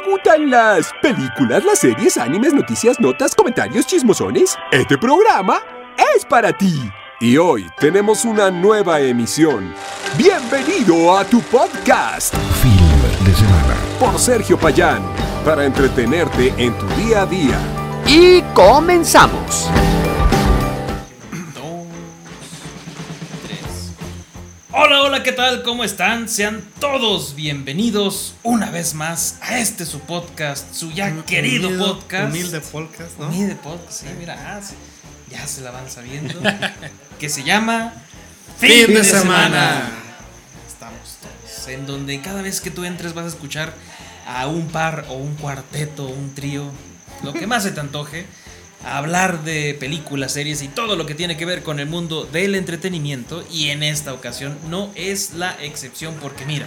¿Te gustan las películas, las series, animes, noticias, notas, comentarios, chismosones? Este programa es para ti. Y hoy tenemos una nueva emisión. Bienvenido a tu podcast. Film de semana. Por Sergio Payán. Para entretenerte en tu día a día. Y comenzamos. Hola, hola, ¿qué tal? ¿Cómo están? Sean todos bienvenidos una vez más a este su podcast, su ya querido podcast. Humilde podcast, ¿no? Humilde podcast, sí, mira, ah, ya se la van sabiendo. que se llama Fin de semana. Estamos todos. En donde cada vez que tú entres vas a escuchar a un par o un cuarteto, un trío, lo que más se te antoje, a hablar de películas, series y todo lo que tiene que ver con el mundo del entretenimiento. Y en esta ocasión no es la excepción porque mira,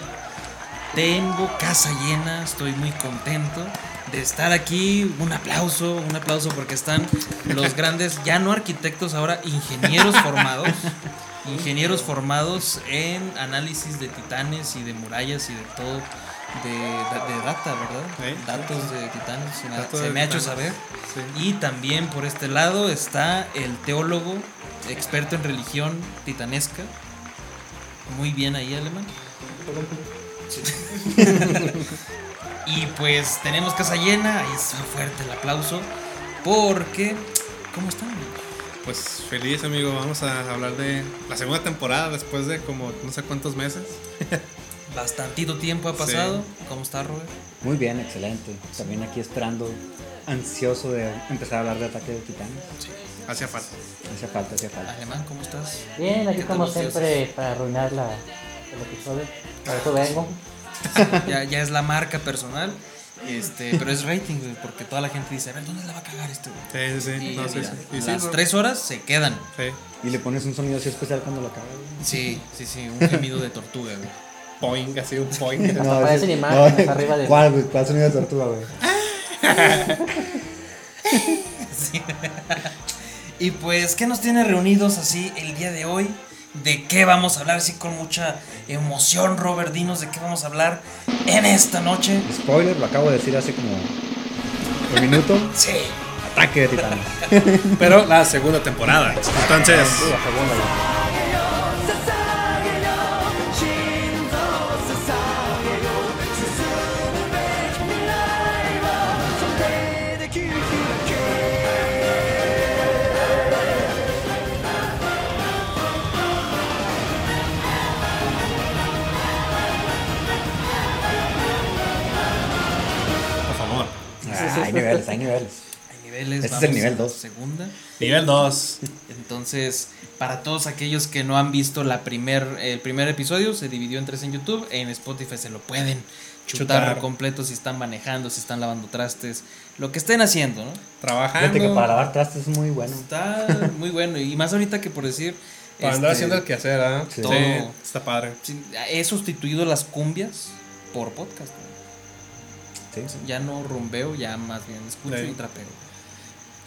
tengo casa llena, estoy muy contento de estar aquí. Un aplauso, un aplauso porque están los grandes, ya no arquitectos, ahora ingenieros formados. Ingenieros formados en análisis de titanes y de murallas y de todo. De, de data, ¿verdad? Datos de titanes. se me ha- Datos se de me ha hecho saber. Sí. Y también por este lado está el teólogo, experto en religión titanesca. Muy bien ahí, alemán. y pues tenemos casa llena, ahí está fuerte el aplauso. Porque, ¿cómo están? Pues feliz, amigo. Vamos a hablar de la segunda temporada después de como no sé cuántos meses. Bastantito tiempo ha pasado. ¿Cómo está, Robert? Muy bien, excelente. También aquí esperando, ansioso de empezar a hablar de Ataque de Titanes. Hacía falta. Hacía falta, hacía falta. Alemán, ¿cómo estás? Bien, aquí ¿Qué como tal los siempre para arruinar la, el episodio. Por eso vengo. Ya, ya es la marca personal. Este, pero es rating, güey, porque toda la gente dice, a ver, ¿dónde la va a cagar este güey? Sí, sí, sí. Y No, sí, mira, sí. Y sí, las no. tres horas se quedan. Sí. Y le pones un sonido así especial cuando lo acabas. Sí, sí, sí, un gemido de tortuga, güey. Poing, así un poing. Hasta aparecen imágenes arriba de- ¿Cuál, güey? ¿Cuál sonido de tortuga, güey? Sí. y pues, ¿qué nos tiene reunidos así el día de hoy? ¿De qué vamos a hablar? Así con mucha emoción, Robert, dinos de qué vamos a hablar en esta noche. Spoiler, lo acabo de decir hace como un minuto. Sí. Ataque de Titanes. Pero la segunda temporada. Entonces, Sí, la segunda ya. Niveles, hay niveles. Hay niveles. Este es el nivel a la dos. Segunda. Nivel 2. Entonces, para todos aquellos que no han visto la primer, el primer episodio, se dividió en tres en YouTube. En Spotify se lo pueden chutar, Chutar. completo si están manejando, si están lavando trastes, lo que estén haciendo, ¿no? Trabajando. Fíjate que para lavar trastes es muy bueno. Está muy bueno. Y más ahorita que por decir. Para andar este, haciendo el quehacer, ¿ah? Sí. Sí. Todo. Está padre. He sustituido las cumbias por podcast. ¿no? Sí. Ya no rumbeo, ya más bien escucho Sí. y trapeo.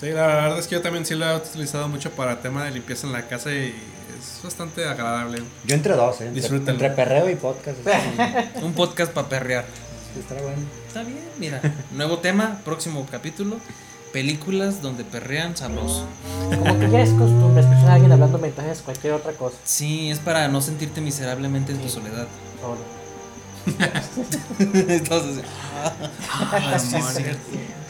Sí, la verdad es que yo también sí lo he utilizado mucho para tema de limpieza en la casa y es bastante agradable. Yo entre dos, ¿eh? Entre, Disfrútenlo. entre perreo y podcast. Un podcast para perrear. estará bueno. Está bien, mira. Nuevo tema, próximo capítulo. Películas donde perrean sabroso. Como que ya es costumbre escuchar a alguien hablando mensajes cualquier otra cosa. Sí, es para no sentirte miserablemente en tu soledad. Solo. Entonces, ah, sí, es cierto.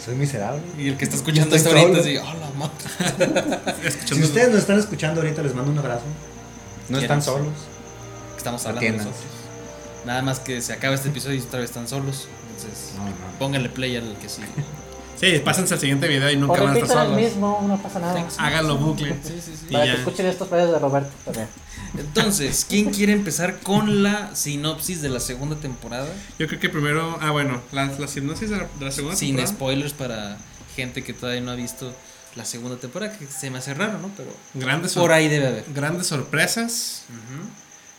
Soy miserable. Y el que está escuchando esto ahorita, así, oh, la madre. Si ustedes nos están escuchando ahorita, les mando un abrazo. No están solos. Estamos hablando nosotros. Nada más que se acaba este episodio y otra vez están solos. Entonces, No, no. pónganle play al que sigue. Sí, pásense al siguiente video y O nunca van a estar repitan el solos. mismo, no pasa nada. Háganlo bucle. Sí, sí, sí. Y Para que ya. escuchen estos pedos de Roberto también. Entonces, ¿quién quiere empezar con la sinopsis de la segunda temporada? Yo creo que primero, ah bueno, la, la sinopsis de la, de la segunda Sin temporada. spoilers para gente que todavía no ha visto la segunda temporada, que se me hace raro, ¿no? Pero Grandes, por ahí debe haber. grandes sorpresas.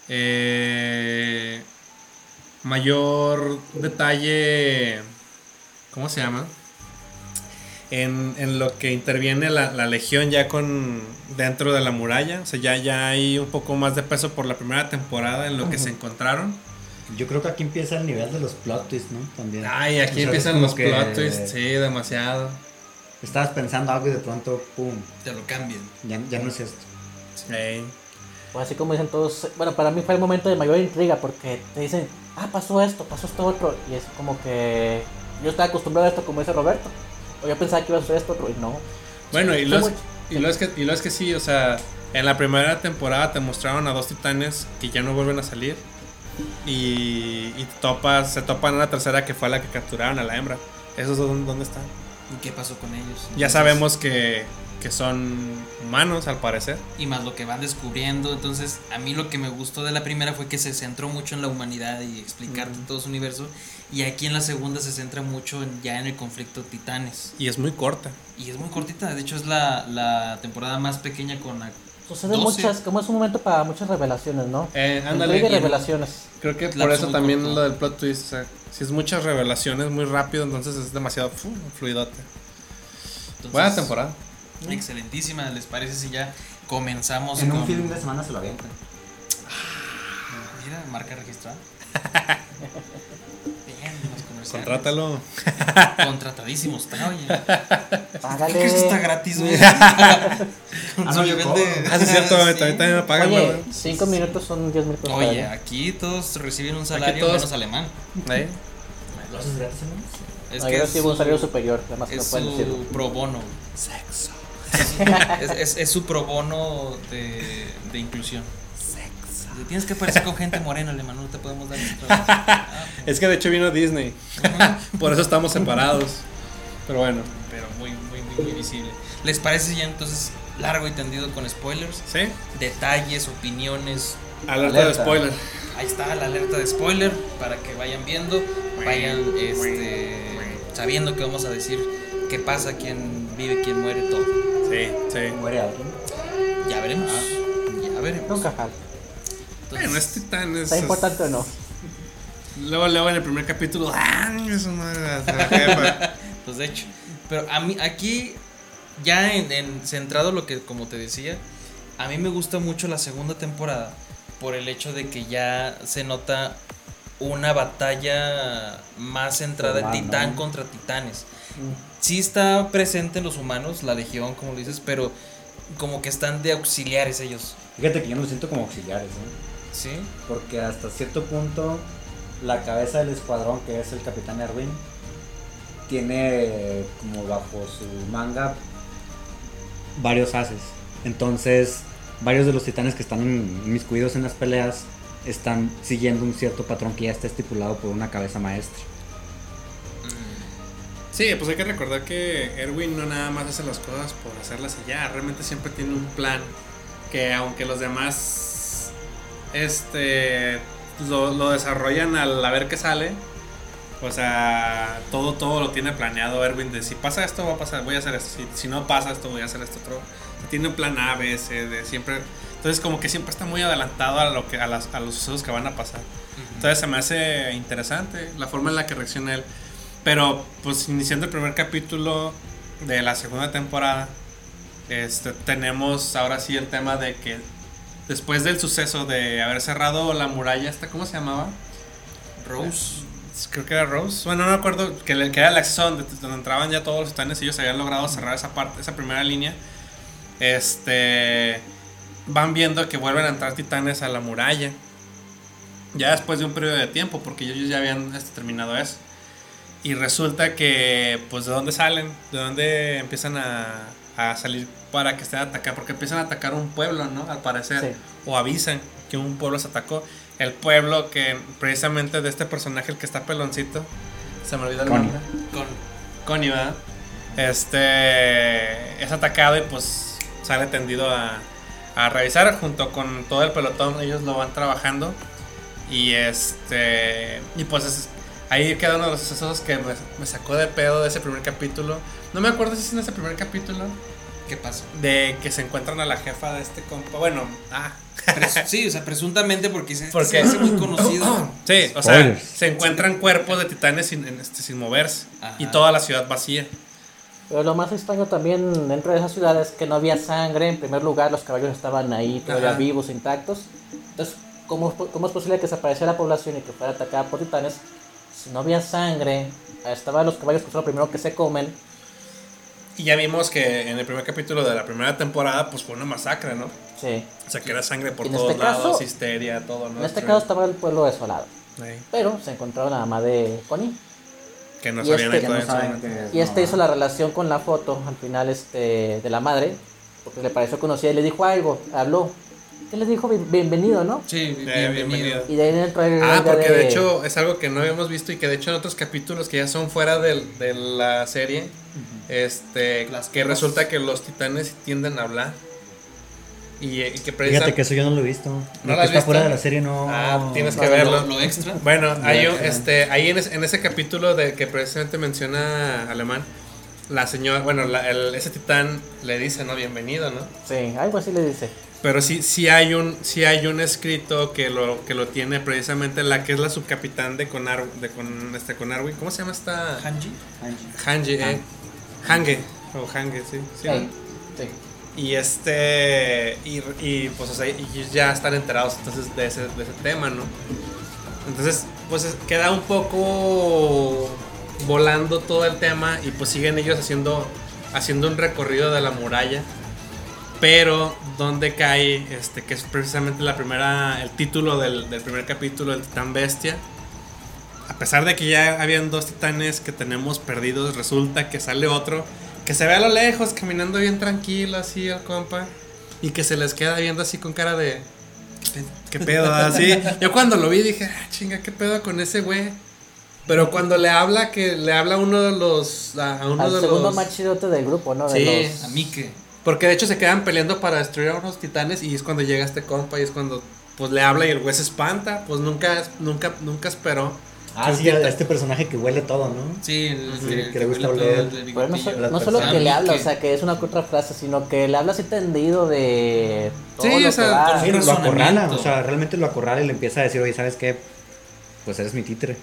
Eh, mayor detalle. ¿Cómo se llama? En, en lo que interviene la, la legión ya con dentro de la muralla. O sea, ya, ya hay un poco más de peso por la primera temporada en lo que se encontraron. Yo creo que aquí empieza el nivel de los plot twists, ¿no? También. Ay, aquí O sea, es empiezan los que plot twists, sí, demasiado. Estabas pensando algo y de pronto, pum, Te lo cambian. ya, ya no es esto. Ey. Pues así como dicen todos, bueno, para mí fue el momento de mayor intriga porque te dicen, ah, pasó esto, pasó esto otro, y es como que yo estaba acostumbrado a esto como dice Roberto, yo pensaba que iba a ser esto y no. Bueno, y Fue lo, es, muy- y, lo es que, y lo es que sí, o sea, en la primera temporada te mostraron a dos titanes que ya no vuelven a salir. Y, y te topas, se topan en la tercera que fue la que capturaron a la hembra. ¿Esos dónde, dónde están? ¿Y qué pasó con ellos? Ya sabemos que, que son humanos al parecer. Y más lo que van descubriendo. Entonces, a mí lo que me gustó de la primera fue que se centró mucho en la humanidad y explicar todo su universo. Y aquí en la segunda se centra mucho en- ya en el conflicto titanes. Y es muy corta. Y es muy cortita. De hecho, es la, la temporada más pequeña con la. Suceden 12. muchas, como es un momento para muchas revelaciones, ¿no? Eh, Intriga y ándale. revelaciones. Creo que por eso también corto. lo del plot twist. O sea, si es muchas revelaciones muy rápido, entonces es demasiado fu- fluidote. Entonces, Buena temporada. Excelentísima. ¿Les parece si ya comenzamos En con. un film de semana se lo avientan. Mira, marca registrada. Contrátalo. Contratadísimo está, oye. Págale. ¿Qué es está gratis, güey? Con su no, yo nivel cobro. de- Ah, es cierto, Sí. también, también me pagan. Güey. 5 minutos son 10 minutos. para Oye, aquí todos reciben un salario todos- menos alemán. ¿Eh? ¿Los es gratis? Es No, que yo es recibo un salario superior, además que no Es pueden decirlo. su pro bono. Sexo. Es, es, es su pro bono de, de inclusión. Tienes que aparecer con gente morena, alemán, no te podemos dar. Ah, Es que de hecho vino Disney. Por eso estamos separados. Pero bueno, pero muy, muy, muy, muy visible. ¿Les parece ya entonces largo y tendido con spoilers? ¿sí? Detalles, opiniones. Alerta, de spoiler. Ahí está la alerta de spoiler para que vayan viendo, vayan este, sabiendo que vamos a decir qué pasa, quién vive, quién muere, todo. Sí, sí. ¿Muere alguien? Ya veremos. Ya veremos. Nunca falta. Entonces, Bueno, es titán. Es, ¿Está importante o no? Luego, luego en el primer capítulo. ¡Ah! Eso no era la jefa. Pues de hecho. Pero a mí, aquí, ya en, en centrado lo que, como te decía, a mí me gusta mucho la segunda temporada por el hecho de que ya se nota una batalla más centrada en Formal, titán ¿no? contra titanes. Sí está presente en los humanos, la legión, como lo dices, pero como que están de auxiliares ellos. Fíjate que yo no lo siento como auxiliares, ¿eh? ¿Sí? Porque hasta cierto punto la cabeza del escuadrón, que es el capitán Erwin, tiene como bajo su manga varios haces. Entonces, varios de los titanes que están inmiscuidos en las peleas están siguiendo un cierto patrón que ya está estipulado por una cabeza maestra. Sí, pues hay que recordar que Erwin no nada más hace las cosas por hacerlas y ya. Realmente siempre tiene un plan que aunque los demás este lo, lo desarrollan al a ver qué sale. O sea, todo, todo lo tiene planeado Erwin de si pasa esto va a pasar, voy a hacer esto, si, si no pasa esto voy a hacer esto otro. Tiene un plan A, B, C, D, siempre. Entonces como que siempre está muy adelantado a lo que a, las- a los sucesos que van a pasar. Entonces se me hace interesante la forma en la que reacciona él. Pero pues iniciando el primer capítulo de la segunda temporada, este, tenemos ahora sí el tema de que después del suceso de haber cerrado la muralla, esta, ¿cómo se llamaba? Rose. Creo que era Rose. Bueno, no me acuerdo que, era el acceso donde, donde entraban ya todos los titanes y ellos habían logrado cerrar esa parte, esa primera línea. Este van viendo que vuelven a entrar titanes a la muralla. Ya después de un periodo de tiempo, porque ellos ya habían este, terminado eso. Y resulta que, pues, ¿de dónde salen? ¿De dónde empiezan a, a salir para que estén atacados? Porque empiezan a atacar un pueblo, ¿no? Al parecer. Sí. O avisan que un pueblo se atacó. El pueblo que, precisamente de este personaje, el que está peloncito, se me olvidó el nombre. Con Connie, ¿verdad? Este es atacado y pues sale tendido a, a revisar junto con todo el pelotón. Ellos lo van trabajando. Y este. Y pues es- ahí queda uno de los sucesos que me, me sacó de pedo de ese primer capítulo. No me acuerdo si es en ese primer capítulo. ¿Qué pasó? De que se encuentran a la jefa de este compa. Bueno, ah. Sí, o sea, presuntamente porque se, Porque- se hace muy conocido. Sí, o sea, Spoilers. se encuentran cuerpos de titanes sin, en este, sin moverse. Ajá. Y toda la ciudad vacía. Pero lo más extraño también dentro de esa ciudad es que no había sangre. En primer lugar, los caballos estaban ahí todavía Ajá. vivos, intactos. Entonces, ¿cómo, ¿cómo es posible que se apareciera la población y que fuera atacada por titanes si no había sangre? Estaban los caballos que son lo primero que se comen. Y ya vimos que en el primer capítulo de la primera temporada, pues fue una masacre, ¿no? Sí. O sea, que era sangre por En todos este caso- lados, histeria, todo, ¿no? En este Sí. caso estaba el pueblo desolado. Sí. Pero se encontraron la mamá de Connie. Que no Y sabían este- que no saben Y este no. hizo la relación con la foto al final este, de la madre. Porque le pareció conocida y le dijo algo. Habló. ¿Qué le dijo? Bien- Bienvenido, ¿no? Sí, Eh, bienvenido. Y de ahí el Ah, porque de hecho es algo que no habíamos visto y que de hecho en otros capítulos que ya son fuera de, la serie, este, Las que cosas. resulta que los titanes tienden a hablar. Y, eh, y que Fíjate que eso yo no lo he visto. ¿No Lo que está visto? fuera de la serie no. Ah, tienes que verlo. Lo, lo extra. Bueno, hay un- este, ahí en, ese- en ese capítulo de que precisamente menciona Alemán, la señora, bueno, la- el- ese titán le dice, ¿no? Bienvenido, ¿no? Sí, algo así le dice. Pero sí, sí hay un, sí hay un escrito que lo, que lo tiene precisamente la que es la subcapitán de Conar, de con, este, Conarwi. ¿Cómo se llama esta? Hanji. Hange, eh. Hange, o Hange, sí. sí, sí. Y este. Y, y, pues, o sea, y ya están enterados entonces de ese, de ese tema, ¿no? Entonces, pues es- queda un poco volando todo el tema y pues siguen ellos haciendo, haciendo un recorrido de la muralla. Pero donde cae, este, que es precisamente la primera, el título del, del primer capítulo, el titán bestia. A pesar de que ya habían dos titanes que tenemos perdidos, resulta que sale otro que se ve a lo lejos caminando bien tranquilo así el compa y que se les queda viendo así con cara de ¿qué, qué pedo? Así. Yo cuando lo vi dije, ah, chinga, qué pedo con ese güey. Pero cuando le habla que le habla uno de los a uno Al de segundo los más chidote del grupo, ¿no? De Sí. los- A Mike. porque de hecho se quedan peleando para destruir a unos titanes y es cuando llega este compa y es cuando pues le habla y el güey se espanta, pues nunca nunca nunca esperó. Ah, sí, a este personaje que huele todo, ¿no? Sí, el, Sí, el- que le gusta oler. Pero no, so- no solo personas. que le habla, o Mike. sea, que es una que otra frase, sino que le habla así tendido de todo Sí, lo o sea, que va. Sí, lo acorrala, o sea, realmente lo acorrala y le empieza a decir, oye, ¿sabes qué? Pues eres mi títere.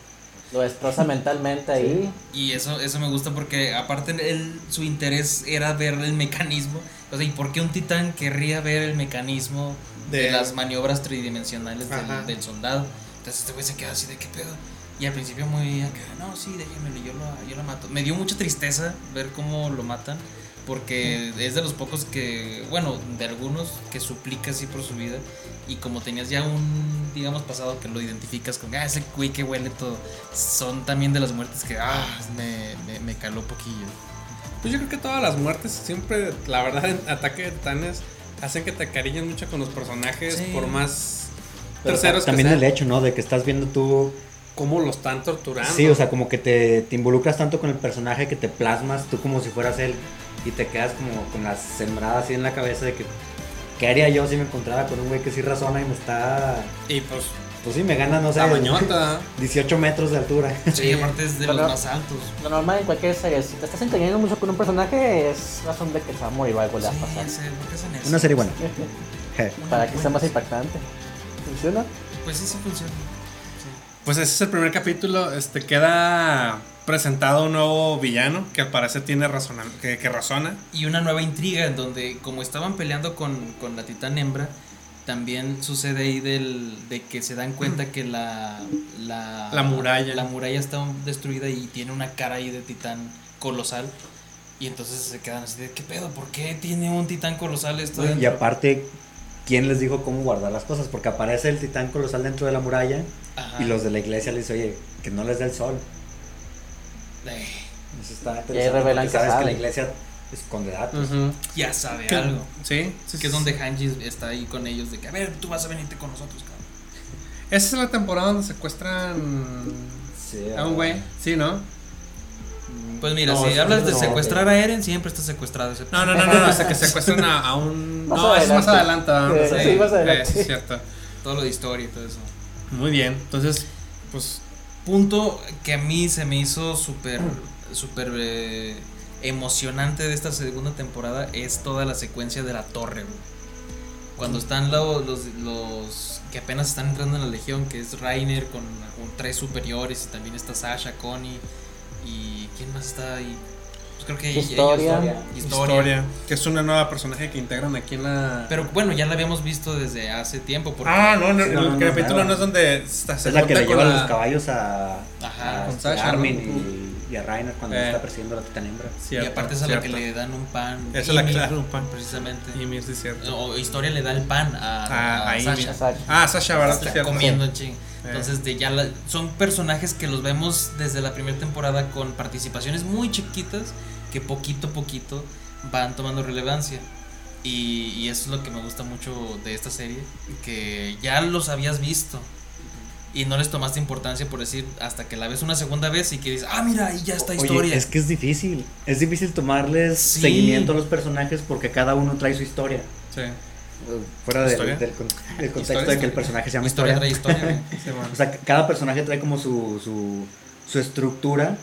Lo destroza mentalmente ahí. Y eso, eso me gusta porque aparte él, su interés era ver el mecanismo. O sea, ¿y por qué un titán querría ver el mecanismo de, De- las maniobras tridimensionales del, del soldado? Entonces este güey se queda así de qué pedo. Y al principio muy acá, no, sí, déjenmelo, yo lo, yo lo mato. Me dio mucha tristeza ver cómo lo matan. Porque es de los pocos que, bueno, de algunos que suplica así por su vida. Y como tenías ya un, digamos, pasado que lo identificas con, ah, ese güey que huele todo. Son también de las muertes que, ah, me, me, me caló poquillo. Pues yo creo que todas las muertes siempre, la verdad, en Ataque de Titanes hacen que te acaricien mucho con los personajes, Sí. por más Pero terceros también que el hecho, ¿no? De que estás viendo tú. Cómo lo están torturando. Sí, o sea, como que te, te involucras tanto con el personaje que te plasmas tú como si fueras él y te quedas como con la sembrada así en la cabeza de que. ¿Qué haría yo si me encontrara con un güey que sí razona y me está. Y pues, Pues sí, me gana, no sé. la mañota. 18 metros de altura. Sí, aparte es de los más altos. Lo normal en cualquier serie, si te estás entreteniendo mucho con un personaje, es razón de que se va a morir o algo le va a Sí, pasar. ya sé, ¿por qué hacen eso? Una serie buena. Para que sea más impactante. ¿Funciona? Pues sí, sí funciona. Pues ese es el primer capítulo. Este queda presentado un nuevo villano que al parecer tiene razón, que, que razona. Y una nueva intriga en donde, como estaban peleando con, con la titán hembra, también sucede ahí del, de que se dan cuenta que la, la, La muralla. la muralla está destruida y tiene una cara ahí de titán colosal. Y entonces se quedan así de, ¿qué pedo? ¿Por qué tiene un titán colosal esto Y aparte, ¿quién les dijo cómo guardar las cosas? Porque aparece el titán colosal dentro de la muralla Ajá. y los de la iglesia les dicen, oye, que no les dé el sol. Eh, Eso está interesante. revelan que sabes que la iglesia esconde datos. ya sabe Que- algo. Sí, sí, Que es sí. donde Hanji está ahí con ellos de que, a ver, tú vas a venirte con nosotros, cabrón. Esa es la temporada donde secuestran Sí, a un güey. Sí, ¿no? Pues mira, No, si hablas de no, secuestrar a Eren, siempre está secuestrado ese No, no, no, no, hasta que secuestran a, a un. Más no, eso es más adelante. adelante. Sí, sí, más adelante. Eh, sí, es cierto. Todo lo de historia y todo eso. Muy bien, entonces, pues. Punto que a mí se me hizo súper, súper eh, emocionante de esta segunda temporada es toda la secuencia de la torre, güey. Cuando están lo- los, los que apenas están entrando en la legión, que es Rainer con, con tres superiores y también está Sasha, Connie y ¿quién más está ahí? Pues creo que Historia. ellos- Historia. Que es una nueva personaje que integran aquí en la. Pero bueno, ya la habíamos visto desde hace tiempo. Porque, Ah, no, no, Sí, el no, no, no, capítulo no. no es donde está, se Es la que le con lleva la- los caballos a, Ajá, a con este, Sasha, Armin ¿no? y, y a Rainer cuando Eh. está persiguiendo a la titaniembra. y aparte es a la que le dan un pan. Esa es la que le dan un pan. Precisamente. Y Mir, sí, es cierto. O Historia le da el pan a, Ah, a a. Sasha. Sasha. Ah, Sasha, ¿verdad? Está comiendo ching. Entonces, de ya la- son personajes que los vemos desde la primera temporada con participaciones muy chiquitas que poquito a poquito van tomando relevancia. Y, y eso es lo que me gusta mucho de esta serie, que ya los habías visto y no les tomaste importancia por decir hasta que la ves una segunda vez y que dices, ah, mira, ahí ya está Oye, historia. es que es difícil. Es difícil tomarles Sí. seguimiento a los personajes porque cada uno trae su historia. Sí. Fuera del, ¿Historia? del del contexto Historia, de que el personaje se llama historia historia. trae historia. Sí, man. O sea, cada personaje trae como su, su, su estructura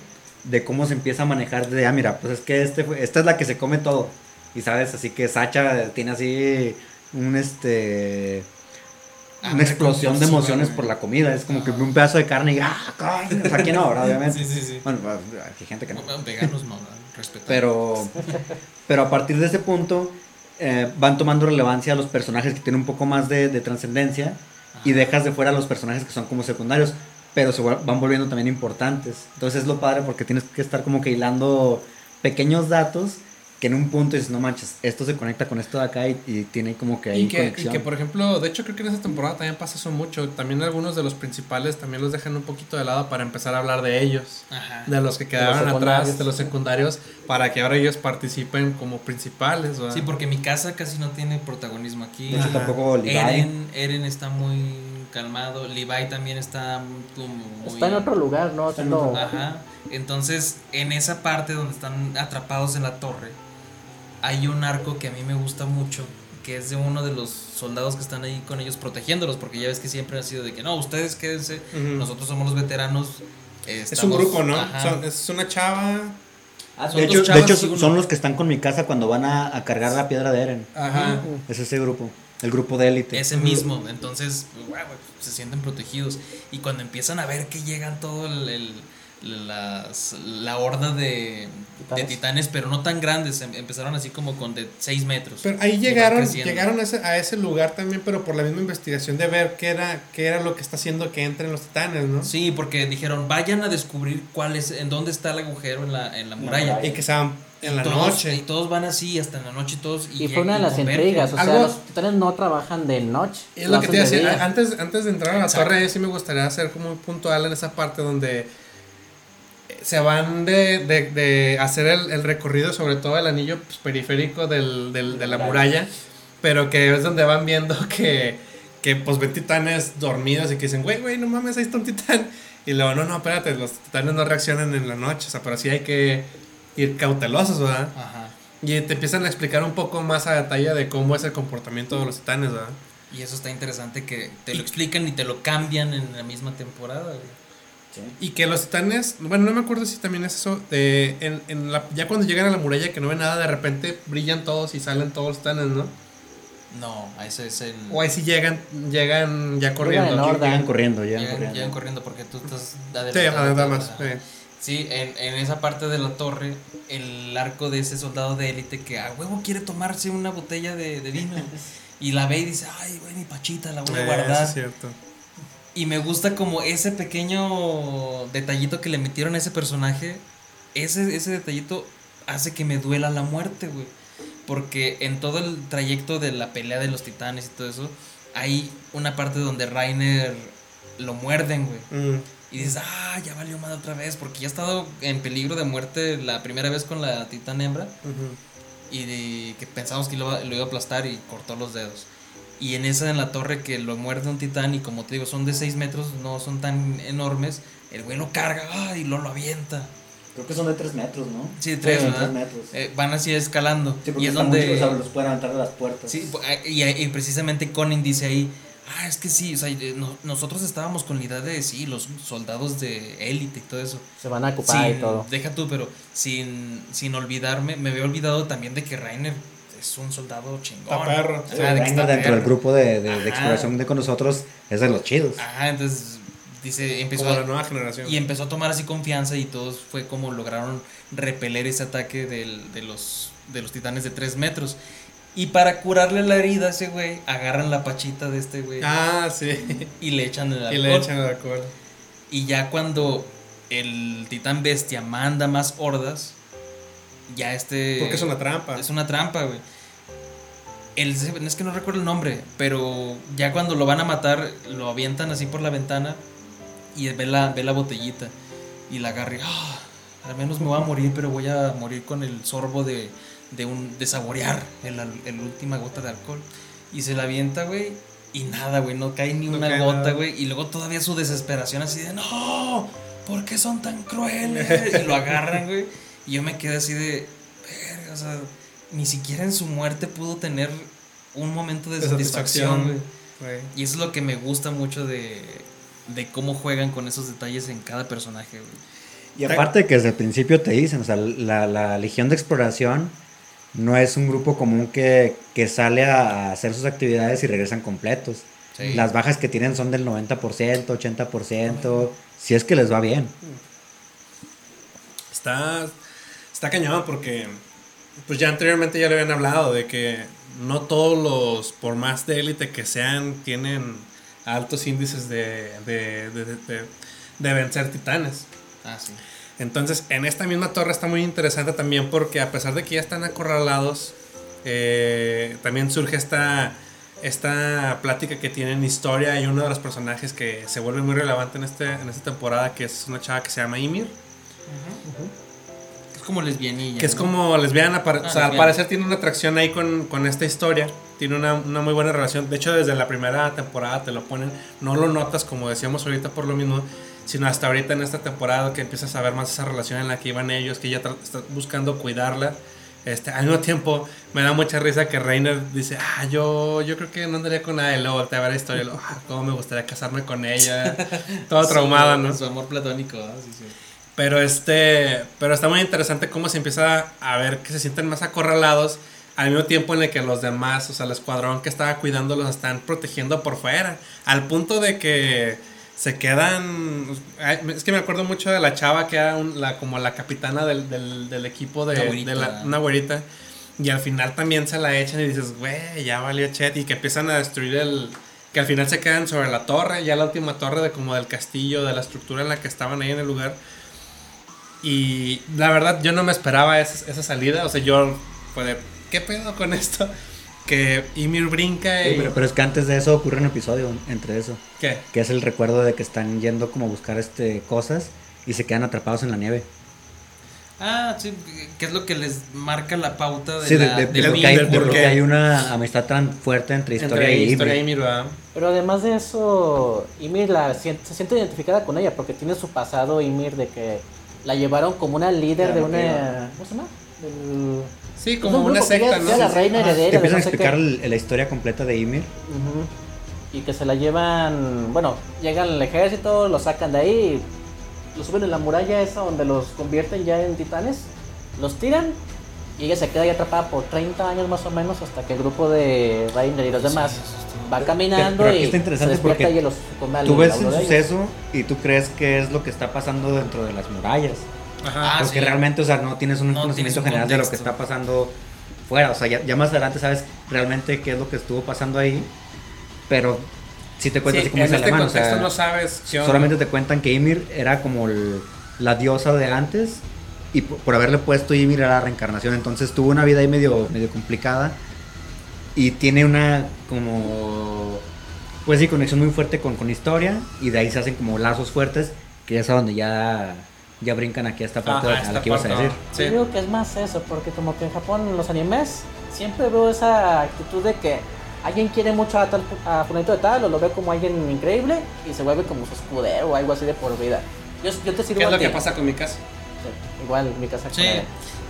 de cómo se empieza a manejar de, ah, mira, pues es que este fue- esta es la que se come todo. Y sabes, así que Sacha tiene así un este una Hambre explosión de emociones por la comida. Es como que Ajá. ve un pedazo de carne y ah, coño. O sea, aquí no, ¿verdad? obviamente. Sí, sí, sí. Bueno, pues, hay gente que no. Bueno, Veganos no. Pero, pero a partir de ese punto eh, van tomando relevancia a los personajes que tienen un poco más de, de trascendencia y dejas de fuera a los personajes que son como secundarios, pero se van volviendo también importantes. Entonces es lo padre porque tienes que estar como que hilando pequeños datos que en un punto dices, no manches, esto se conecta con esto de acá y, y tiene como que ahí Y que, y que, por ejemplo, de hecho creo que en esta temporada también pasa eso mucho. También algunos de los principales también los dejan un poquito de lado para empezar a hablar de ellos. Ajá. De los que los quedaron atrás, de los secundarios, para que ahora ellos participen como principales. ¿verdad? Sí, porque mi casa casi no tiene protagonismo aquí. de hecho, tampoco Levi. Eren, Eren está muy calmado. Levi también está como muy. Está en otro lugar, ¿no? Está en otro- Ajá. Entonces, en esa parte donde están atrapados en la torre, hay un arco que a mí me gusta mucho. Que es de uno de los soldados que están ahí con ellos protegiéndolos. Porque ya ves que siempre ha sido de que no, ustedes quédense. Nosotros somos los veteranos. eh, es un estamos- grupo, ¿no? Son- es una chava. Ah, son de dos hecho, de hecho son los que están con mi casa cuando van a, a cargar la piedra de Eren. Ajá. Es ese grupo, el grupo de élite. Ese mismo, entonces pues, se sienten protegidos. Y cuando empiezan a ver que llegan todo el, el- las, la horda de titanes. De titanes, pero no tan grandes, em- empezaron así como con de 6 metros. Pero ahí Y llegaron, llegaron a ese, a ese lugar también, pero por la misma investigación de ver qué era, qué era lo que está haciendo que entren los titanes, ¿no? Sí, porque dijeron, vayan a descubrir cuál es, en dónde está el agujero en la, en la muralla. muralla. Y que estaban en la todos, noche. Y todos van así, hasta en la noche todos. Y fue una de las convergen. intrigas, o sea, los titanes no trabajan de noche. Es lo que te iba a decir, antes, antes de entrar a la Exacto. torre, sí me gustaría hacer como muy puntual en esa parte donde se van de, de, de hacer el, el recorrido, sobre todo el anillo pues, periférico del, del- de la muralla, pero que es donde van viendo que, que pues ven titanes dormidos y que dicen, güey, güey, no mames, ahí está un titán. Y luego, no, no, espérate, los titanes no reaccionan en la noche, o sea, pero sí hay que ir cautelosos, ¿verdad? Ajá. Y te empiezan a explicar un poco más a detalle de cómo es el comportamiento de los titanes, ¿verdad? Y eso está interesante que te lo explican y te lo cambian en la misma temporada. güey. Y que los titanes, bueno, no me acuerdo si también es eso, de, en, en la, ya cuando llegan a la muralla que no ven nada, de repente brillan todos y salen todos los titanes, ¿no? No, ese es el. O ahí sí llegan, llegan ya corriendo. en Llegan- orden. Llegan corriendo, llegan, Llegan, corriendo. llegan corriendo porque tú estás Sí, adelantado. más. Sí. Sí, en, en esa parte de la torre, el arco de ese soldado de élite que a huevo quiere tomarse una botella de, de vino y la ve y dice, ay, güey, mi pachita, la voy a Eh, guardar. eso es cierto. Y me gusta como ese pequeño detallito que le metieron a ese personaje. Ese, ese detallito hace que me duela la muerte, güey. Porque en todo el trayecto de la pelea de los titanes y todo eso, hay una parte donde Rainer lo muerden, güey. Mm. Y dices, ah, ya valió mal otra vez, porque ya ha estado en peligro de muerte la primera vez con la titán hembra. Y de- que pensamos que lo, lo iba a aplastar y cortó los dedos. Y en esa en la torre que lo muerde un titán y como te digo, son de 6 metros, no son tan enormes, el güey lo carga ah, y lo, lo avienta. Creo que son de 3 metros, ¿no? Sí, de tres, Sí, de ¿verdad? tres metros. Eh, van así escalando. Sí, porque y es donde... o sea, los pueden aventar de las puertas. Sí, pu- y, y precisamente Conan dice ahí, ah, es que sí, o sea, no- nosotros estábamos con la idea de, sí, los soldados de élite y todo eso. Se van a ocupar y todo. Deja tú, pero sin, sin olvidarme, me había olvidado también de que Rainer es un soldado chingón. Está perro. O Sí, sea, de que Reiner está dentro del grupo de, de- de Ajá. exploración de con nosotros es de los chidos. Ajá, entonces dice, empezó Como a- la nueva generación. y empezó a tomar así confianza y todos fue como lograron repeler ese ataque del- de, los, de los titanes de 3 metros. Y para curarle la herida a ese güey, agarran la pachita de este güey Ah, sí. y le echan el Y alcohol. le echan el alcohol. Y ya cuando el titán bestia manda más hordas, ya este... Porque es una trampa. Es una trampa, güey. El, es que no recuerdo el nombre, pero ya cuando lo van a matar, lo avientan así por la ventana y ve la, ve la botellita y la agarra y, "Ah, al menos me voy a morir, pero voy a morir con el sorbo de, de, un, de saborear el última gota de alcohol. Y se la avienta, güey, y nada, güey, no cae ni No una cae gota, güey. Y luego todavía su desesperación así de, no, ¿por qué son tan crueles? Y lo agarran, güey. Y yo me quedé así de, verga, o sea, ni siquiera en su muerte pudo tener un momento de, De satisfacción. Y eso es lo que me gusta mucho de, de cómo juegan con esos detalles en cada personaje. Y aparte de que desde el principio te dicen, o sea, la, la Legión de Exploración no es un grupo común que, que sale a hacer sus actividades y regresan completos. Sí. Las bajas que tienen son del 90%, 80%, si es que les va bien. Está, está cañón porque, pues ya anteriormente ya le habían hablado de que no todos los, por más de élite que sean, tienen altos índices de, de, de, de- de vencer titanes. Ah, sí. Entonces, en esta misma torre está muy interesante también porque a pesar de que ya están acorralados, eh, también surge esta, esta plática que tienen historia y uno de los personajes que se vuelve muy relevante en, este, en esta temporada, que es una chava que se llama Ymir. Es como lesbianilla. Que es ¿no? como lesbiana, para- Ah, o sea, al lesbiana. parecer tiene una atracción ahí con, con esta historia, tiene una, una muy buena relación, de hecho desde la primera temporada te lo ponen, no lo notas como decíamos ahorita por lo mismo, sino hasta ahorita en esta temporada que empiezas a ver más esa relación en la que iban ellos, que ella está buscando cuidarla. Este, al mismo tiempo me da mucha risa que Reiner dice, ah, yo, yo creo que no andaría con nadie, luego te va la historia, luego, ah, cómo me gustaría casarme con ella, todo traumada, ¿no? Su amor platónico, ah, sí, sí. Pero este, pero está muy interesante cómo se empieza a ver que se sienten más acorralados al mismo tiempo en el que los demás, o sea, el escuadrón que estaba cuidando los están protegiendo por fuera, al punto de que se quedan, es que me acuerdo mucho de la chava que era un- la como la capitana del, del, del equipo de, Una güerita. de la, una güerita y al final también se la echan y dices, güey, ya valió chet y que empiezan a destruir el que al final se quedan sobre la torre, ya la última torre de como del castillo, de la estructura en la que estaban ahí en el lugar. Y la verdad, yo no me esperaba esa, esa salida. O sea, yo, fue de, ¿qué pedo con esto? Que Ymir brinca y. Sí, pero, pero es que antes de eso ocurre un episodio entre eso, ¿Qué? que es el recuerdo de que están yendo como a buscar este cosas y se quedan atrapados en la nieve. Ah, sí, que es lo que les marca la pauta de Sí, la, de- de hay, de por qué qué. hay una amistad tan fuerte entre historia Entre y historia y Ymir. Pero además de eso, Ymir la, se siente identificada con ella porque tiene su pasado Ymir de que la llevaron como una líder Ya, de una... ¿Cómo se llama? Del- Sí, como un una secta, ¿no? ya la Sí, reina heredera. Te empiezan a explicar la historia completa de Ymir. Y que se la llevan, bueno, llegan al ejército, lo sacan de ahí, lo suben en la muralla esa donde los convierten ya en titanes, los tiran y ella se queda ahí atrapada por 30 años más o menos hasta que el grupo de Rainer y los demás va caminando pero aquí y está interesante se despierta porque y los come al- Tú ves a el suceso y tú crees que es lo que está pasando dentro de las murallas. Ajá. Ah, porque sí. realmente, o sea, no tienes un No tienes conocimiento un general de lo que está pasando fuera. O sea, ya, ya más adelante sabes realmente qué es lo que estuvo pasando ahí. Pero si te cuentas Sí, así como en es este alemán. o contexto sea, no sabes onda. solamente te cuentan que Ymir era como el- la diosa de antes. Y por, por haberle puesto Ymir era la reencarnación. Entonces tuvo una vida ahí medio, medio complicada. Y tiene una como... Pues sí, conexión muy fuerte con, con historia. Y de ahí se hacen como lazos fuertes. Que ya es a donde ya, ya brincan aquí a esta parte Ajá, a esta la que ibas a decir. Sí. Yo digo que es más eso, porque como que en Japón, en los animes, siempre veo esa actitud de que alguien quiere mucho a tal a de tal, o lo ve como alguien increíble, y se vuelve como su escudero o algo así de por vida. Yo, yo te sirvo ¿Qué es lo que pasa con mi casa? Sí, igual mi casa Sí.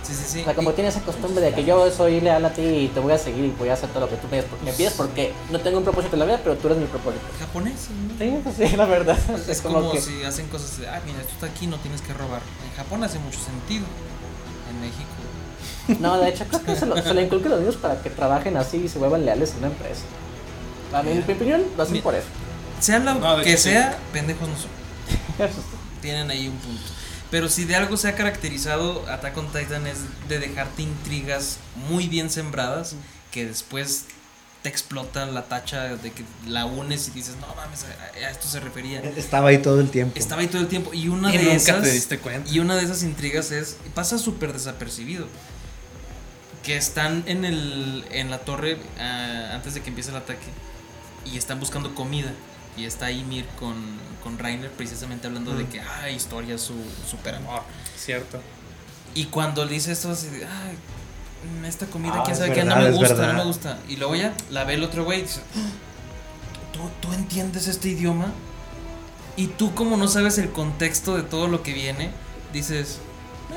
Sí, sí. sí. O sea, como Y- tiene esa costumbre de que yo soy leal a ti y te voy a seguir y voy a hacer todo lo que tú me pides, porque, me pides porque no tengo un propósito en la vida, pero tú eres mi propósito. japoneses, ¿no? Sí, pues sí, la verdad. Es como si hacen cosas de, ah, mira, esto está aquí, no tienes que robar. En Japón hace mucho sentido. En México. No, de hecho, creo que se, lo, se le inculca a los niños para que trabajen así y se vuelvan leales a una empresa. A mí, en mi opinión, lo hacen Mira. por eso. Sea lo No, que sea, pendejos no son. Tienen ahí un punto. Pero si de algo se ha caracterizado Attack on Titan es de dejarte intrigas muy bien sembradas que después te explotan la tacha de que la unes y dices, no mames, a, a esto se refería. Estaba ahí todo el tiempo. Estaba ahí todo el tiempo. Y una Y de nunca esas. te diste cuenta. Y una de esas intrigas es. Pasa súper desapercibido. Que están en el. en la torre ah, antes de que empiece el ataque. Y están buscando comida. Y está Ymir con, con Rainer precisamente hablando de Mm. que, ah, historia, su super amor. Cierto. Y cuando le dice esto, así de, ay, mm, esta comida, Ah, quién sabe qué, no me gusta, verdad. no me gusta. Y luego ya la ve el otro güey y dice, "Ah, ¿tú, tú entiendes este idioma? Y tú, como no sabes el contexto de todo lo que viene, dices,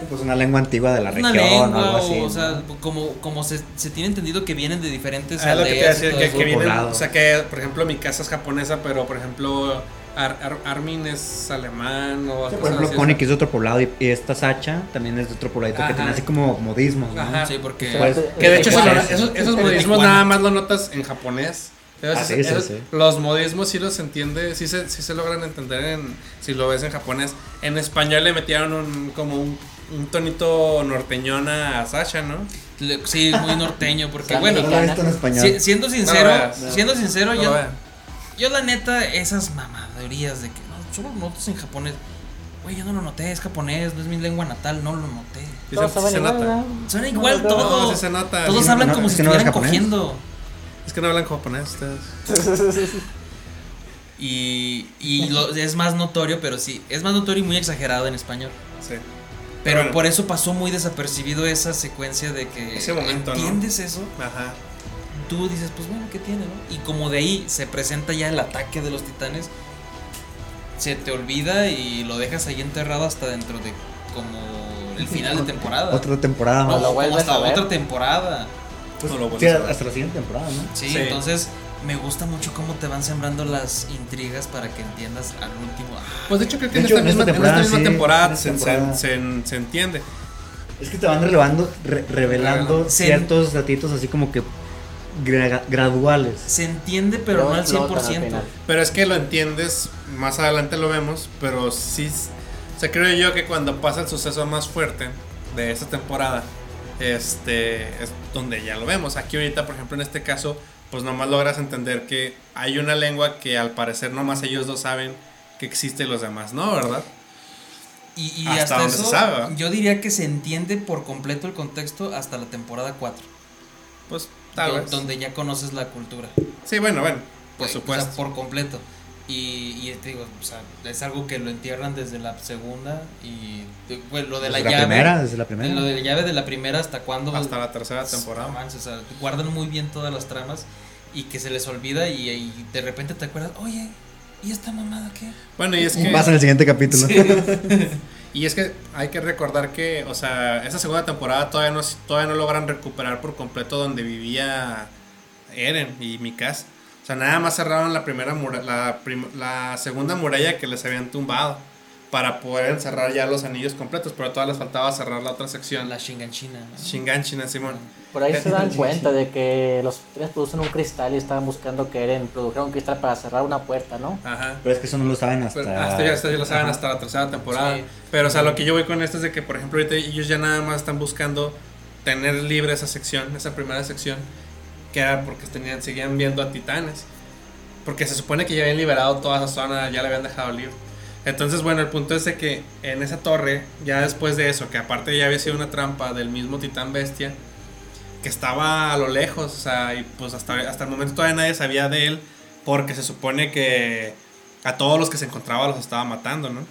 Pues una lengua antigua de la una región o lengua, algo así. o, o sea, ¿no? como, como se, se tiene entendido que vienen de diferentes Ah, es lo que te iba a aldeas y decir, todo que, que vienen, o sea que, por ejemplo, mi casa es japonesa, pero por ejemplo, Ar- Ar- Armin es alemán o Sí, por ejemplo, que es de otro poblado, y, y esta Sacha también es de otro pobladito que tiene así como modismos, ¿no? Ajá. Sí, porque... Pues, Que de hecho eso- Igual. esos, esos Es modismos nada más lo notas en japonés. Esos- Ah, sí, sí, esos- sí. Los modismos sí los entiende, sí se, sí se logran entender en, si lo ves en japonés. En español le metieron un, como un, un tonito norteñón a Sasha, ¿no? le- sí, muy norteño, porque bueno, No en español. si- siendo sincero, No, no, siendo sincero, yo. Yo la neta, esas mamadorías de que no, solo notas en japonés. Güey, yo no lo noté, es japonés, no es mi lengua natal, no lo noté. Todos se, se nota. ¿verdad? Suena igual No, todo. No, se nota. Todos Sí, hablan no, como es si no estuvieran cogiendo. Es que no hablan japonés ustedes. Y, y lo- es más notorio, pero sí, es más notorio y muy exagerado en español. Sí. Pero bueno. por eso pasó muy desapercibido esa secuencia de que Ese momento, ¿no? ¿entiendes eso? Ajá. Tú dices, pues bueno, ¿qué tiene, no? Y como de ahí se presenta ya el ataque de los titanes, se te olvida y lo dejas ahí enterrado hasta dentro de como el final de temporada. Otra temporada No, más. lo como vuelves hasta a ver. otra temporada. Pues, no lo sí, hasta la siguiente temporada, ¿no? Sí, Sí. entonces me gusta mucho cómo te van sembrando las intrigas para que entiendas al último. Pues de hecho creo que en, hecho, esta en esta misma, en temporada, esta misma sí, temporada, en esta se, se- temporada. se- se entiende. Es que te van revelando, re- revelando ciertos datitos así como que gra- graduales. se entiende, pero no al explotan al 100%. final. Pero es que lo entiendes, más adelante lo vemos, pero sí, o sea, creo yo que cuando pasa el suceso más fuerte de esta temporada, este, es donde ya lo vemos. Aquí ahorita, por ejemplo, en este caso, pues nomás logras entender que hay una lengua que al parecer nomás ellos dos saben que existe y los demás no, ¿verdad? Y, y Hasta hasta, donde eso, se sabe, yo diría que se entiende por completo el contexto hasta la temporada 4. Pues tal do- vez. Donde ya conoces la cultura. Sí, bueno, bueno, por Eh, o sea, supuesto. por completo. Y, y te digo, o sea, es algo que lo entierran desde la segunda y de- bueno, lo de la Desde llave. primera, desde la primera. Lo de la llave de la primera hasta cuando Hasta la tercera temporada. Manches, o sea, guardan muy bien todas las tramas y que se les olvida y, y de repente te acuerdas, oye, ¿y esta mamada qué? Bueno, y es que... Pasa en el siguiente capítulo. Y es que hay que recordar que, o sea, esa segunda temporada todavía no, todavía no logran recuperar por completo donde vivía Eren y Mikasa. O sea, nada más cerraron la primera la segunda muralla que les habían tumbado para poder encerrar ya los anillos completos, pero todavía les faltaba cerrar la otra sección. La Shinganchina. ¿no? Shinganshina, Simón. Por ahí se dan cuenta de que los titanes producen un cristal y estaban buscando que Eren produjera un cristal para cerrar una puerta, ¿no? Ajá. Pero es que eso no lo saben hasta. Pero hasta ya, hasta ya lo saben Ajá. hasta la tercera temporada. Sí. Pero, o sea, lo que yo voy con esto es de que, por ejemplo, ahorita ellos ya nada más están buscando tener libre esa sección, esa primera sección, que era porque tenían, seguían viendo a titanes. Porque se supone que ya habían liberado toda esa zona, ya la habían dejado libre. Entonces, bueno, el punto es de que en esa torre, ya después de eso, que aparte ya había sido una trampa del mismo titán bestia, que estaba a lo lejos, o sea, y pues hasta, hasta el momento todavía nadie sabía de él, porque se supone que a todos los que se encontraba los estaba matando, ¿no?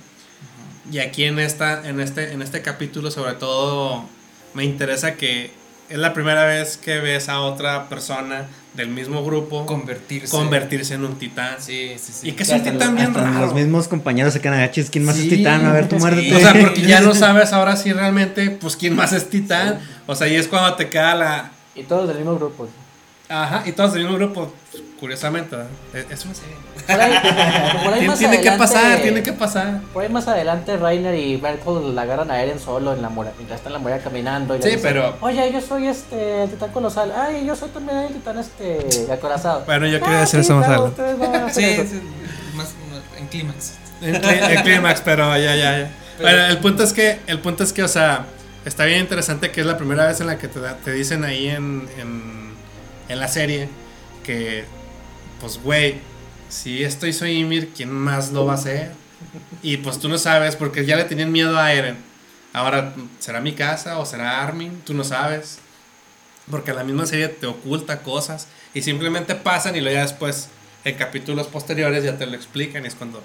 Y aquí en, esta, en, este, en este capítulo, sobre todo, me interesa que es la primera vez que ves a otra persona del mismo grupo Convertirse. convertirse en un titán. Sí, sí, sí. Y que es un titán bien raro. los mismos compañeros se quedan agachis. ¿Quién más Sí, es titán? A ver, tú sí. muérdete. O sea, porque ya no sabes ahora sí realmente, pues, quién más es titán. O sea, y es cuando te queda la... Y todos del mismo grupo. Ajá, y todos del mismo grupo, pues, curiosamente, ¿verdad? Es, una serie. Por ahí, por ahí Tien- más tiene que pasar, tiene que pasar. Por ahí más adelante Rainer y Bertolt la agarran a Eren solo en la muralla, mientras está en la muralla caminando. Y Sí, dicen, pero- Oye, yo soy este el titán colosal. Ay, yo soy también el titán este acorazado. Bueno, yo Ah, quería decir sí, eso más claro, adelante. Sí, sí, más, más en clímax. El clímax, pero ya, ya, ya. Pero- Bueno, el punto es que, el punto es que, o sea, está bien interesante que es la primera vez en la que te, da- te dicen ahí en, en, en la serie que, pues, güey, si esto hizo Ymir, ¿quién más lo va a hacer? Y pues tú no sabes, porque ya le tenían miedo a Eren. Ahora, ¿será mi casa o será Armin? Tú no sabes. Porque la misma serie te oculta cosas y simplemente pasan y luego ya después, en capítulos posteriores, ya te lo explican y es cuando.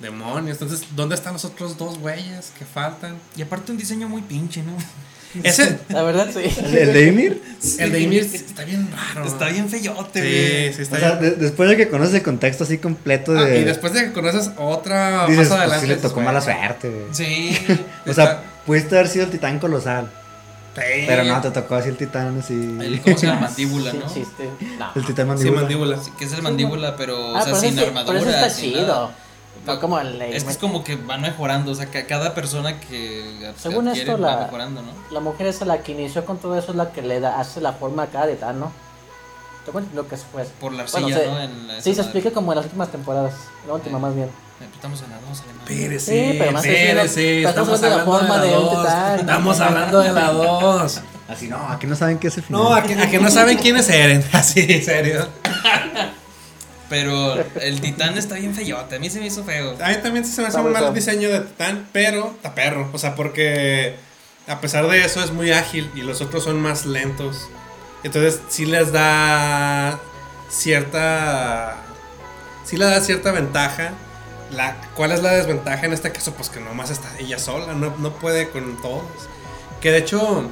Demonios, entonces, ¿dónde están los otros dos güeyes que faltan? Y aparte un diseño muy pinche, ¿no? Ese, La verdad, sí. ¿El, de Ymir? el de Ymir está bien raro. Está bien feyote, Sí, güey. sí, está O sea, bien. de- después de que conoces el contexto así completo Ah, de. y después de que conoces otra dices, más pues adelante. sí le tocó güey, mala suerte, güey. Sí. O sea, pudiste haber sido el titán colosal. sí. Pero no, te tocó así el titán así. El, ¿Cómo se llama? Mandíbula, Sí, ¿no? existe. No. El titán Sí, mandíbula. mandíbula. Sí, que es el mandíbula, pero, Ah, o sea, pero sin ese- armadura. Pero eso está sin chido. nada. No como el Es que es como que van mejorando, o sea, que cada persona que Según adquiere esto, va la- mejorando, ¿no? La mujer esa la que inició con todo eso es la que le da, hace la forma a cada titán, ¿no? Tengo entendido que fue. Por la Bueno, arcilla, se- ¿no? En la- Sí, esa se explica como en las últimas temporadas. La última, Sí. más bien. Estamos en la dos, alemán. Espérese, Sí, pero más es pero estamos estamos hablando de la de forma la de un 2. titán. Estamos hablando de la 2. Así no, aquí no saben qué es el final. No, a que, a que no saben quiénes Eren. Así, en serio. Pero el titán está bien feyote, a mí se me hizo feo. A mí también sí se me hace un mal diseño de titán, pero está perro. O sea, porque a pesar de eso es muy ágil y los otros son más lentos. Entonces sí les da cierta... Sí le da cierta ventaja. La, ¿Cuál es la desventaja en este caso? Pues que nomás está ella sola, no, no puede con todos. Que de hecho,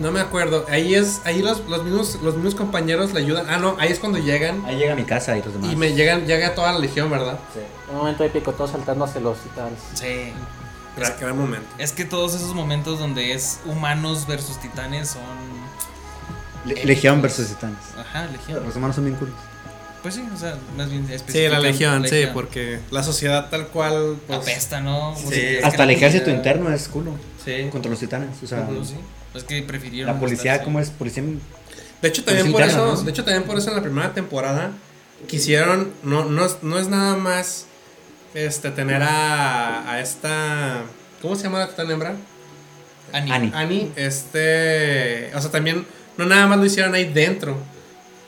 no me acuerdo. Ahí es, ahí los, los mismos, los mismos compañeros le ayudan. Ah, no, ahí es cuando llegan. Ahí llega a mi casa y los demás. Y me llegan, llega toda la legión, ¿verdad? Sí. Un momento épico, todos saltando hacia los titanes. Sí. Gran, gran momento. Es que todos esos momentos donde es humanos versus titanes son. Le- Legión versus titanes. Ajá, legión. Los humanos son bien culos. Pues sí, o sea, más bien Sí, la legión, sí, porque la sociedad tal cual. pues, Apesta, ¿no? Sí. Pues, es Hasta el ejército interno es culo. Sí. Contra los titanes. O sea, sí. Es que prefirieron. la policía, estar, sí. ¿cómo es? Policía. De hecho, también por interna, eso. ¿no? De hecho, también por eso en la primera temporada quisieron. No, no, es- no es nada más. Este, tener a. a esta. ¿Cómo se llama la titán hembra? Annie. Annie. Annie. Este. O sea, también. No nada más lo hicieron ahí dentro.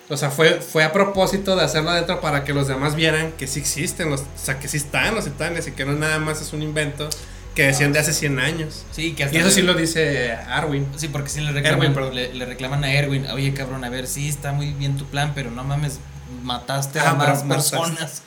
O sea, fue, fue a propósito de hacerlo adentro para que los demás vieran que sí existen, los, o sea, que sí están los titanes y que no nada más es un invento que decían de hace 100 años. Sí, que hasta Y eso le- sí lo dice Arwin. Sí, porque sí le reclaman, Erwin, perdón. le, le reclaman a Erwin, oye cabrón, a ver, sí está muy bien tu plan, pero no mames, mataste a Ah, más personas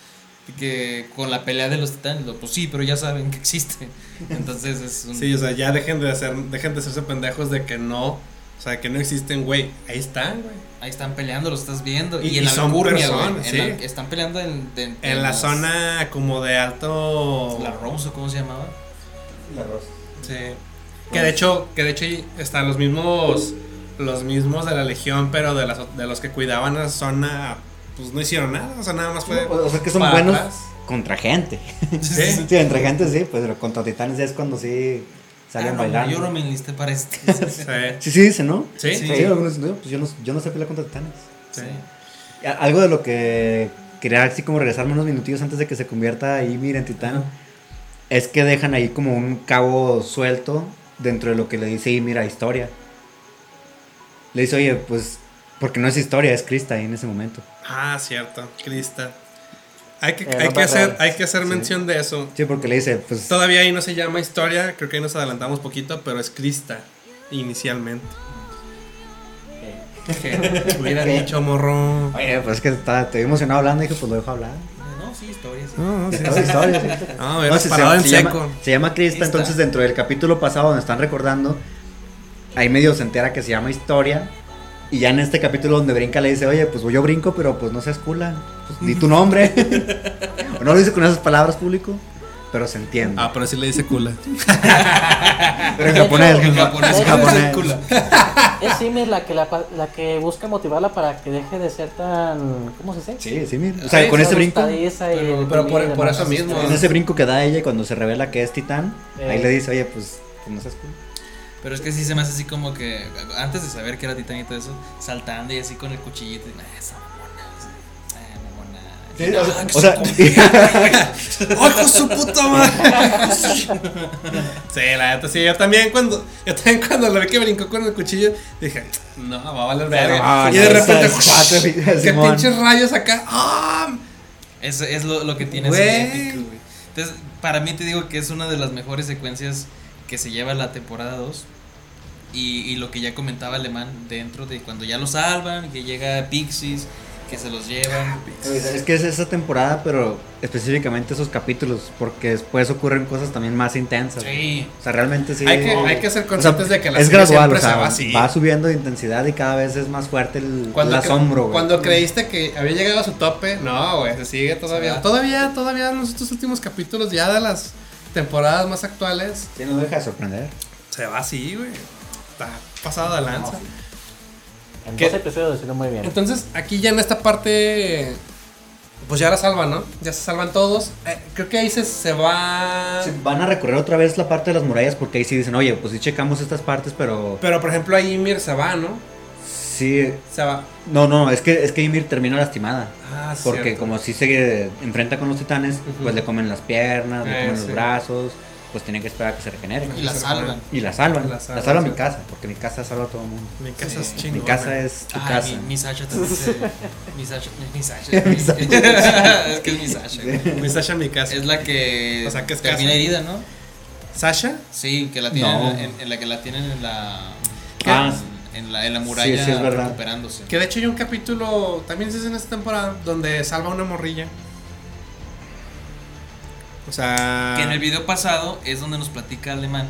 que con la pelea de los titanes, pues sí, pero ya saben que existe. Entonces es un... Sí, o sea, ya dejen de hacer, dejen de hacerse pendejos de que no, o sea, que no existen, güey. Ahí están, güey. Ahí están peleando, lo estás viendo. Y, Y- en la son Alcurnia, personas, en sí. la- están peleando en, de- En la las- zona como de alto. La Rose, ¿o ¿cómo se llamaba? Sí. Que de hecho, que de hecho están los mismos, los mismos de la legión, pero de, las, de los que cuidaban esa zona, pues no hicieron nada, o sea, nada más fue. O sea que son para buenos atrás. contra gente. Sí. Sí, entre gente sí, pues pero contra titanes ya es cuando sí salen Ah, no, bailando. Yo no me enlisté para este. Sí. Sí, dice, ¿no? Sí. Sí, Sí. algunos dicen, "No, pues yo no, yo no sé pelear contra titanes. Sí. Algo de lo que quería así como regresarme unos minutillos antes de que se convierta Ymir en titán es que dejan ahí como un cabo suelto dentro de lo que le dice Ymir a Historia. Le dice, oye, pues, porque no es Historia, es Krista ahí en ese momento. Ah, cierto, Crista. Hay que, Eh, hay que hacer, hay que hacer Sí. mención de eso. Sí, porque le dice, pues, Todavía ahí no se llama historia, creo que ahí nos adelantamos poquito, pero es Crista inicialmente. Que hubiera dicho morro. oye, pues es que estaba, estoy emocionado hablando y dije, pues lo dejo hablar. No, sí, historias. No, no, sí, sí. No, No, hubieras se, se- en se seco. llama, se llama Krista. entonces dentro del capítulo pasado donde están recordando, ahí medio se entera que se llama Historia. Y ya en este capítulo donde brinca le dice, oye, pues yo brinco, pero pues no seas cula. Pues, di tu nombre. o no lo dice con esas palabras público, pero se entiende. Ah, pero sí le dice cula. pero en japonés, En japonés, en japonés. Es Simi la que, la, que busca motivarla para que deje de ser tan. ¿Cómo se dice? Sí, sí, mira. O sea, Sí, con ese brinco, Pero- pero por- eso mismo. en ese brinco que da ella cuando se revela que es titán, ahí Eh. le dice, oye, pues, pues no seas cool. Pero es que sí se me hace así como que antes de saber que era titán y todo eso, saltando y así con el cuchillito. Y, "Ah, esa sí, ah, mamona". Ah, que o sea, ¡Ay, con su puta madre! sí, la neta, sí. Yo también cuando, yo también cuando lo vi que brincó con el cuchillo, dije, no, va a valer verga. Ah, y de repente, que pinches rayos acá. ¡Ah! Es, es lo, lo que tiene ese épico, güey. Entonces, para mí te digo que es una de las mejores secuencias que se lleva la temporada 2. Y, y lo que ya comentaba Alemán dentro de cuando ya lo salvan, que llega Pixies, que se los llevan. Es que es esa temporada, pero específicamente esos capítulos, porque después ocurren cosas también más intensas. Sí. O sea, realmente sí. Hay que, hay que ser o sea, conscientes de que la es gradual, o sea, se va así. va subiendo de intensidad y cada vez es más fuerte el, el asombro. güey. cuando creíste que había llegado a su tope, no, güey, se sigue todavía. Todavía, todavía en estos últimos capítulos, ya de las temporadas más actuales, Sí, no deja de sorprender. se va así, güey. Está pasado de lanza. Dos episodios lo hicieron muy bien. Entonces, aquí ya en esta parte, pues ya la salvan, ¿no? Ya se salvan todos. Eh, creo que ahí se, se va. Sí, Van a recorrer otra vez la parte de las murallas porque ahí sí dicen, oye, pues sí checamos estas partes, pero Pero por ejemplo, ahí Ymir se va, ¿no? sí. Se va. No, no, es que, es que Ymir termina lastimada. Ah, Porque cierto. como si se enfrenta con los titanes, pues le comen las piernas, le Eh, comen sí. los brazos, pues tienen que esperar a que se regenere. Y la salvan. Y la salvan. La La salvan, salvan, sí. mi casa, porque mi casa salva a todo el mundo. Mi casa es Sí. chingona. Mi casa es tu Ay, casa. Mi, mi Sasha también se- Mi Sasha. Mi Sasha. es que es mi Sasha. güey. Mi Sasha, mi casa. Es la que O sea, que es termina casa. herida, ¿no? ¿Sasha? Sí, que la tienen No. en, en la que la tienen en la Ah, en la, en la muralla sí, es verdad. recuperándose. Que de hecho hay un capítulo, también se hace en esta temporada, donde salva una morrilla. O sea. Que en el video pasado es donde nos platica Alemán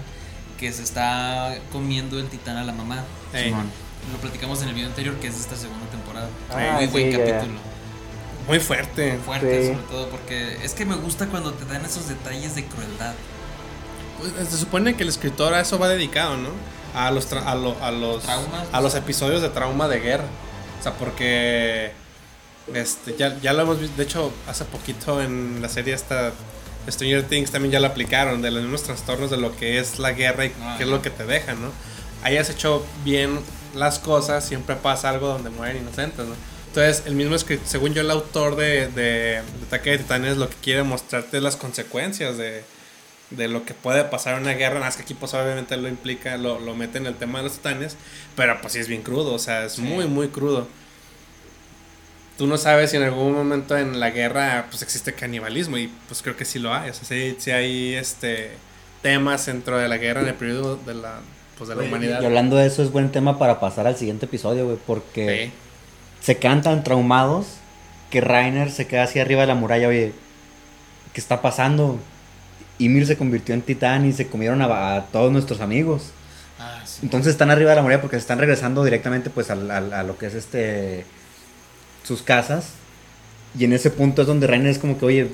que se está comiendo el titán a la mamá. Ey, Simón. Lo platicamos en el video anterior que es de esta segunda temporada. Ah, Muy buen sí, ya. capítulo. muy fuerte. Fuerte Sí. sobre todo porque es que me gusta cuando te dan esos detalles de crueldad. Pues, se supone que el escritor a eso va dedicado, ¿no? A los, tra- a, lo- a los, Traumas. a los episodios de trauma de guerra. O sea, porque. Este, ya, ya lo hemos visto. De hecho, hace poquito en la serie esta. Stranger Things también ya lo aplicaron. De los mismos trastornos de lo que es la guerra y Ah, qué es lo que te deja, ¿no? Hayas hecho bien las cosas, siempre pasa algo donde mueren inocentes, ¿no? Entonces, el mismo escritor, según yo, el autor de, de, de Ataque de Titanes lo que quiere mostrarte es las consecuencias de, de lo que puede pasar en una guerra. Nada más que aquí, pues, obviamente lo implica, lo, lo mete en el tema de los titanes, pero pues sí es bien crudo, o sea, es Sí. muy, muy crudo. Tú no sabes si en algún momento en la guerra pues existe canibalismo y pues creo que sí lo hay, o sea, sí, sí hay este temas dentro de la guerra en el periodo de la, pues, de la humanidad. Y hablando de eso, es buen tema para pasar al siguiente episodio, güey, porque Sí. se quedan tan traumados que Rainer se queda así arriba de la muralla, oye, ¿qué está pasando? Ymir se convirtió en titán y se comieron a, a todos nuestros amigos. Ah, sí. Entonces están arriba de la muralla porque se están regresando directamente pues al- al- a, lo que es este sus casas. Y en ese punto es donde Rainer es como que, oye,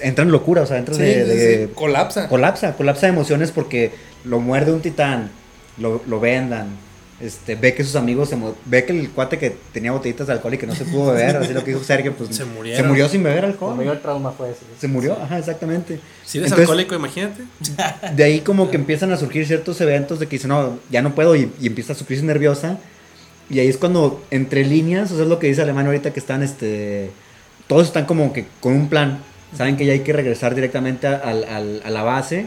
entra en locura, o sea, entra Sí, de, sí, de- sí, colapsa. colapsa, colapsa de emociones porque lo muerde un titán, lo, lo vendan, este, ve que sus amigos, se ve que el cuate que tenía botellitas de alcohol y que no se pudo beber, así lo que dijo Sergio, pues Se murieron. murió sin beber El alcohol. mayor trauma fue ese. Se murió, ajá, exactamente. Si eres Entonces- alcohólico, imagínate. De ahí como que empiezan a surgir ciertos eventos de que dicen, no, ya no puedo y, y empieza su crisis nerviosa. Y ahí es cuando, entre líneas, o sea, es lo que dice Alemán ahorita que están, este, todos están como que con un plan. Saben que ya hay que regresar directamente a, la base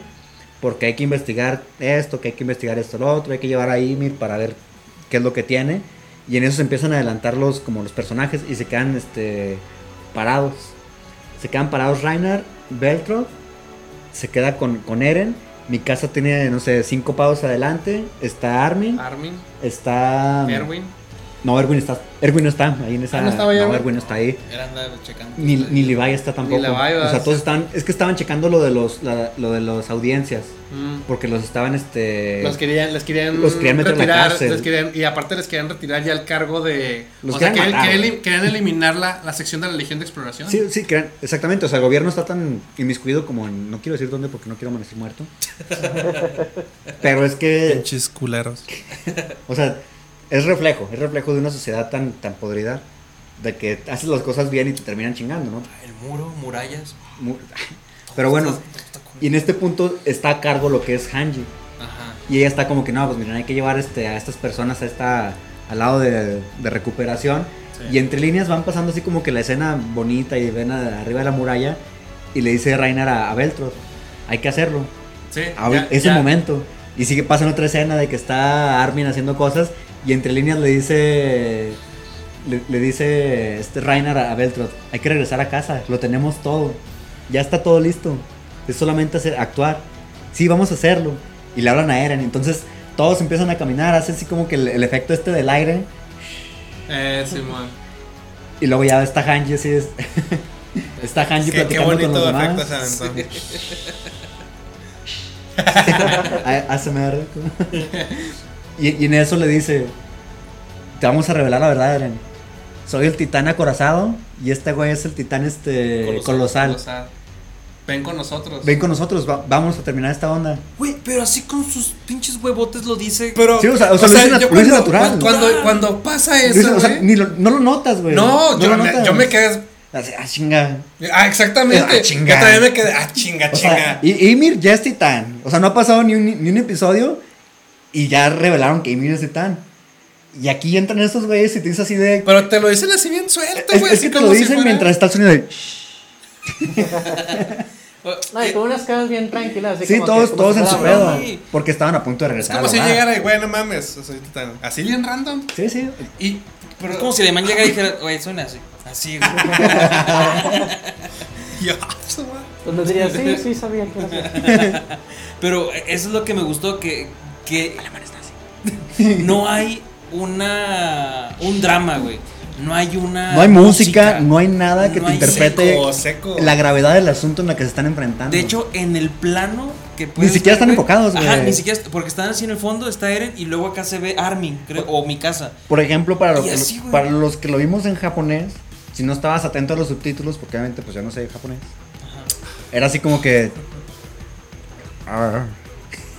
porque hay que investigar esto, que hay que investigar esto, lo otro, hay que llevar a Ymir para ver qué es lo que tiene. Y en eso se empiezan a adelantar los, como los personajes y se quedan, este, parados. Se quedan parados Reinar, Beltrod, se queda con, con Eren. Mi casa tiene, no sé, cinco pasos adelante. Está Armin. Armin, Está. Erwin. No, Erwin está. Erwin no está ahí en esa. Ah, ¿no estaba ya, no? Erwin no está ahí. Era andar checando. Ni, ni Levi está tampoco. Levi va o sea, todos estaban. Es que estaban checando lo de los, la- lo de las audiencias. Mm. Porque los estaban, este. Los querían, les querían, Los querían meter en la retirar, cárcel. les querían- y aparte les querían retirar ya el cargo de... Los o sea, querían querían, matar, querían- querían eliminar la, la sección de la Legión de Exploración. Sí, sí, crean- exactamente. O sea, el gobierno está tan inmiscuido como en. No quiero decir dónde porque no quiero amanecer muerto. Pero es que. Pinches culeros. O sea, es reflejo. Es reflejo de una sociedad tan, tan podrida. De que haces las cosas bien y te terminan chingando, ¿no? El muro, murallas. Mu- Pero bueno, y en este punto está a cargo lo que es Hanji. Ajá. Y ella está como que, no, pues miren, hay que llevar este, a estas personas a esta, al lado de, de recuperación. Sí. Y entre líneas van pasando así como que la escena bonita y ven a- arriba de la muralla. Y le dice Reiner a, a Beltrot, hay que hacerlo. Sí, ya- es ya- el momento. Y sigue pasando otra escena de que está Armin haciendo cosas. Y entre líneas le dice. Le, le dice este Reiner a, Beltrot: Hay que regresar a casa, lo tenemos todo. Ya está todo listo. Es solamente hacer, actuar. Sí, vamos a hacerlo. Y le hablan a Eren. Entonces todos empiezan a caminar. Hace así como que el, el efecto este del aire. Eh, Simón. Y luego ya está Hanji así. Es, está Hanji Qué, qué platicando con los demás. A- ASMR. y, y en eso le dice: Te vamos a revelar la verdad, Eren. Soy el titán acorazado y este güey es el titán este colosal. Ven con nosotros. Ven con nosotros, va- vamos a terminar esta onda. Güey, pero así con sus pinches huevotes lo dice. Pero, Sí, o sea, o sea, lo dice nat- yo lo dice cuando, natural. Cuando, cuando pasa dice- eso, o sea, ni lo- no lo notas, güey. No, yo, lo notas. yo me quedé. Así, Ah, chinga. Ah, exactamente. Ah, chinga. Yo también me quedé. Ah, chinga, O sea, chinga. y Ymir ya es titán. O sea, no ha pasado ni un, ni un episodio y ya revelaron que Ymir es titán. Y aquí entran estos güeyes y te dicen así de. Pero te lo dicen así bien suelto, Es, güey. es así que te como lo dicen mientras está el sonido de. No, y con unas caras bien tranquilas. Así Sí, como todos, como todos en su pedo. Porque estaban a punto de Es regresar. como al si llegara y, güey, no mames. Soy titán. Así bien random. Sí, sí. Y. Pero, Es como si el man llegara y dijera, güey, suena así. Así, güey. Madre. Pues me diría, sí, sí, sabía que era así. Pero eso es lo que me gustó, que, que no hay una un drama, güey. No hay una No hay música, no hay nada que No te interprete Seco, seco. la gravedad del asunto en la que se están enfrentando. De hecho, en el plano que puedes siquiera ver, están güey, enfocados, Ajá, güey. ni siquiera, porque están así en el fondo, está Eren y luego acá se ve Armin, creo, o mi casa. por ejemplo, para, lo Y que- así, para los que lo vimos en japonés, si no estabas atento a los subtítulos, porque obviamente pues yo no sé japonés, era así como que...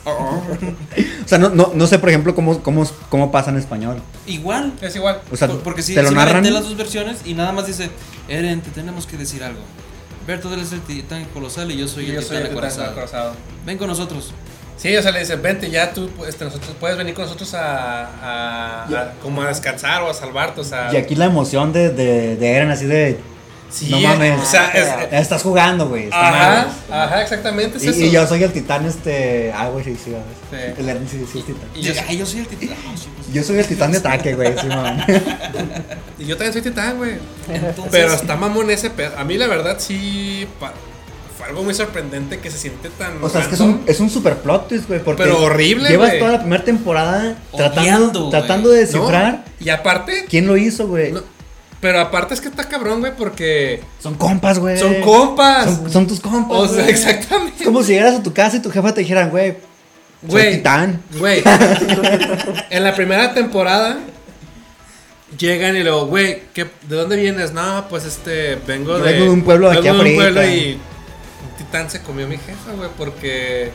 O sea, no, no, no sé, por ejemplo, cómo, cómo, cómo pasa en español. Igual. Es igual. O sea, Por- porque sí, te lo narran. las dos versiones y nada más dice, Eren, te tenemos que decir algo. Bertolt es el titán colosal y yo soy el Yo soy titán el titán acorazado. acorazado. Ven con nosotros. Sí, o sea, le dicen, vente ya tú, este, nosotros, puedes venir con nosotros a, a, a- como a descansar o a salvarte, o sea. Y aquí la emoción de, de, de Eren así de... sí, no mames. O sea, es, Estás jugando, güey. está ajá, mal". ajá, exactamente es Y, eso. y yo soy el titán, este. Ah, güey, sí, sí. Sí. El Eren sí, sí, es titán. Y yo, Ay, yo soy el titán. Pues. Yo soy el titán de ataque, güey, sí, man. y yo también soy titán, güey. Pero está mamón ese pedo. A mí, la verdad, sí. pa- fue algo muy sorprendente que se siente tan. O sea, es que es un, es un super plot twist, güey. Pero horrible, Llevas güey. toda la primera temporada tratando, tratando de ¿No? descifrar Y aparte. quién lo hizo, güey. no, pero aparte es que está cabrón, güey, porque. Son compas, güey. Son compas. Son, son tus compas. o sea, güey. exactamente. Es como si llegaras a tu casa y tu jefa te dijeran, güey, soy Güey. titán. Güey, en la primera temporada llegan y luego, güey, ¿qué- ¿de dónde vienes? No, pues este, vengo Yo de. vengo de un pueblo de aquí vengo de un pueblo y un titán se comió a mi jefa, güey, porque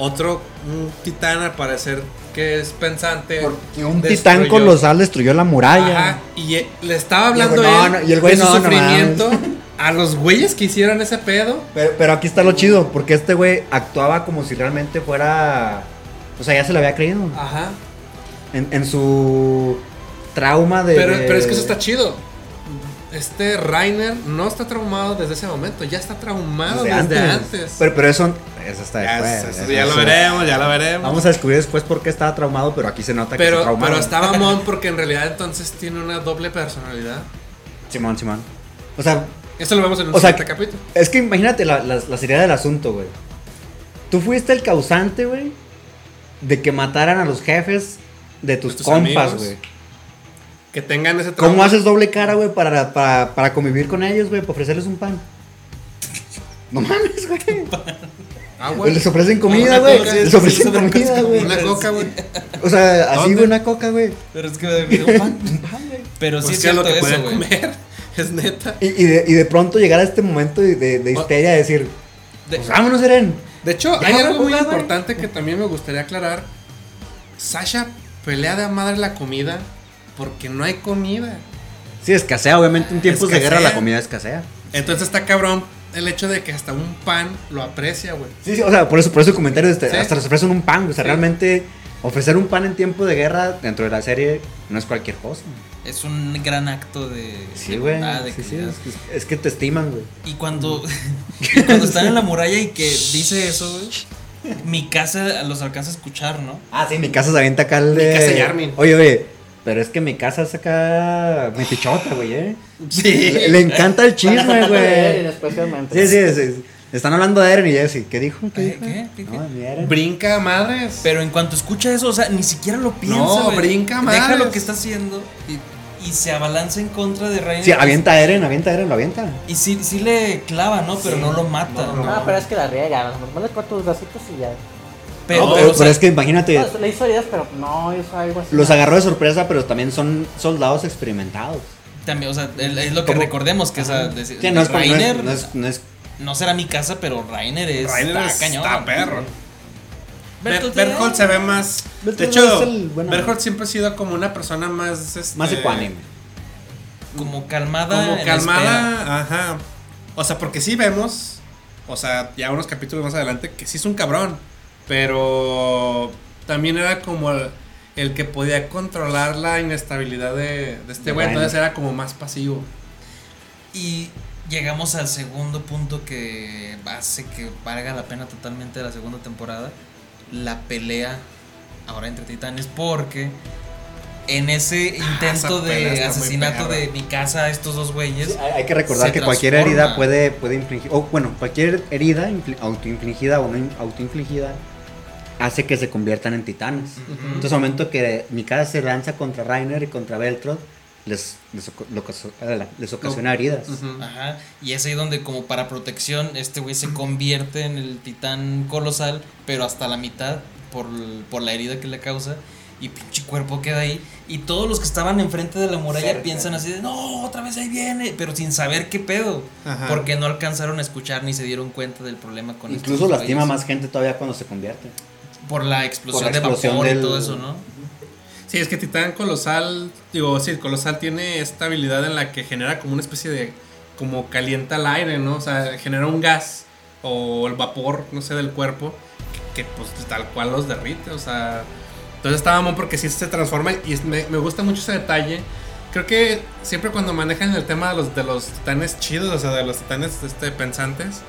otro, un titán al parecer que es pensante. Porque un destruyó- titán colosal destruyó la muralla. Ajá, y eh, le estaba Y hablando güey, no, él no, y el güey, de su no, no sufrimiento a los güeyes que hicieron ese pedo. Pero, pero aquí está lo chido, porque este güey actuaba como si realmente fuera. O sea, ya se lo había creído. Ajá. En, en su trauma de. Pero, de- pero es que eso está chido. Este Rainer no está traumado desde ese momento, ya está traumado desde, antes. Pero, pero eso, eso está después. eso eso- ya lo eso- veremos, ya lo veremos. Vamos a descubrir después por qué estaba traumado, pero aquí se nota que se pero, está mamón porque en realidad entonces tiene una doble personalidad. Simón, Simón. O sea, Esto lo vemos en un O sea, capítulo. es que imagínate la, la, la seriedad del asunto, güey. Tú fuiste el causante, güey, de que mataran a los jefes de tus, De tus compas, güey. Que tengan ese trauma. ¿Cómo haces doble cara, güey, para, para, para convivir con ellos, güey? Para ofrecerles un pan. No mames, güey. Ah, güey. Les ofrecen comida, güey. Les ofrecen sí, comida, güey. Una coca, güey. O sea, así, güey, una coca, güey. Pero es que me un pan. Pero sí Pues es lo cierto que eso, pueden güey. comer. Es neta. Y, y de, y de pronto llegar a este momento de, de, de histeria de decir, De- pues vámonos, Eren. De hecho, hay güey, algo muy güey. importante que también me gustaría aclarar. Sasha pelea de madre la comida porque no hay comida. Sí, escasea, obviamente. En tiempos de guerra la comida escasea. Entonces está cabrón el hecho de que hasta un pan lo aprecia, güey. Sí, sí, o sea, por eso, por eso el comentario de este, Sí. hasta les ofrecen un pan, güey. O sea, Sí. realmente Ofrecer un pan en tiempo de guerra dentro de la serie no es cualquier cosa. Es un gran acto de. Sí, de güey. Sí, sí, es, que- es que te estiman, güey. Y cuando, y cuando están en la muralla y que dice eso, güey, mi casa los alcanza a escuchar, ¿no? Ah, sí, mi casa se avienta acá el de. casa Yarmin. Oye, oye, pero es que mi casa es acá metichota, güey, ¿eh? Sí. Le, le encanta el chisme, güey. especialmente. Sí, sí, sí. Están hablando de Eren y Jesse. ¿Qué dijo? ¿Qué dijo? ¿Qué? ¿Qué? No, mi Eren. Brinca madres. Pero en cuanto escucha eso, o sea, ni siquiera lo piensa. No, güey. brinca Deja madres. lo que está haciendo y, y se abalanza en contra de Reiner. Sí, avienta a Eren, avienta a Eren, lo avienta. Y sí, sí le clava, ¿no? Pero no lo mata. No, no, No, pero es que la riega. Mejor le corta los bracitos y ya. Pero, No, o pero, sea, pero es que imagínate, No, le hizo heridas, pero no hizo algo así. los agarró de sorpresa, pero también son soldados experimentados. también, o sea, es lo que recordemos que esa de- no es, como- no es- Reiner no es- no es- no será mi casa, pero Rainer es Rainer está es- cañón. está perro. Berthold se ve más. De Berthold hecho, el bueno. Berthold siempre ha sido como una persona más. este, más ecuánime. como calmada, Como calmada. Ajá. O sea, porque sí vemos. O sea, ya unos capítulos más adelante que sí es un cabrón. Pero también era como el, el que podía controlar la inestabilidad de, de este güey. Entonces era como más pasivo. Y llegamos al segundo punto que hace que valga la pena totalmente la segunda temporada. La pelea ahora entre titanes. Porque en ese Ah, intento de asesinato de mi casa a estos dos güeyes. Sí, hay, que recordar que cualquier herida puede, puede infligir, o bueno, cualquier herida infli- autoinfligida o no in- autoinfligida hace que se conviertan en titanes. Entonces, al momento que Mikasa se lanza contra Rainer y contra Beltrod, les, les, eh, les ocasiona heridas. Ujú. Ajá. Y es ahí donde como para protección este güey se convierte en el titán colosal, pero hasta la mitad por, por la herida que le causa. Y pinche cuerpo queda ahí. Y todos los que estaban enfrente de la muralla Cerca. piensan así de, no, otra vez ahí viene. Pero sin saber qué pedo. Ajá. Porque no alcanzaron a escuchar ni se dieron cuenta del problema con Incluso estos lastima más gente todavía cuando se convierte. Por la explosión, Por la explosión de vapor del- y todo eso, ¿no? Sí, es que Titán Colosal, digo, sí, Colosal tiene esta habilidad en la que genera como una especie de, como calienta el aire, ¿no? O sea, genera un gas o el vapor, no sé, del cuerpo, que, que, pues tal cual los derrite, o sea... Entonces estaba mamón porque sí se transforma y me, me gusta mucho ese detalle. Creo que siempre cuando manejan el tema de los, de los titanes chidos, o sea, de los titanes este, pensantes,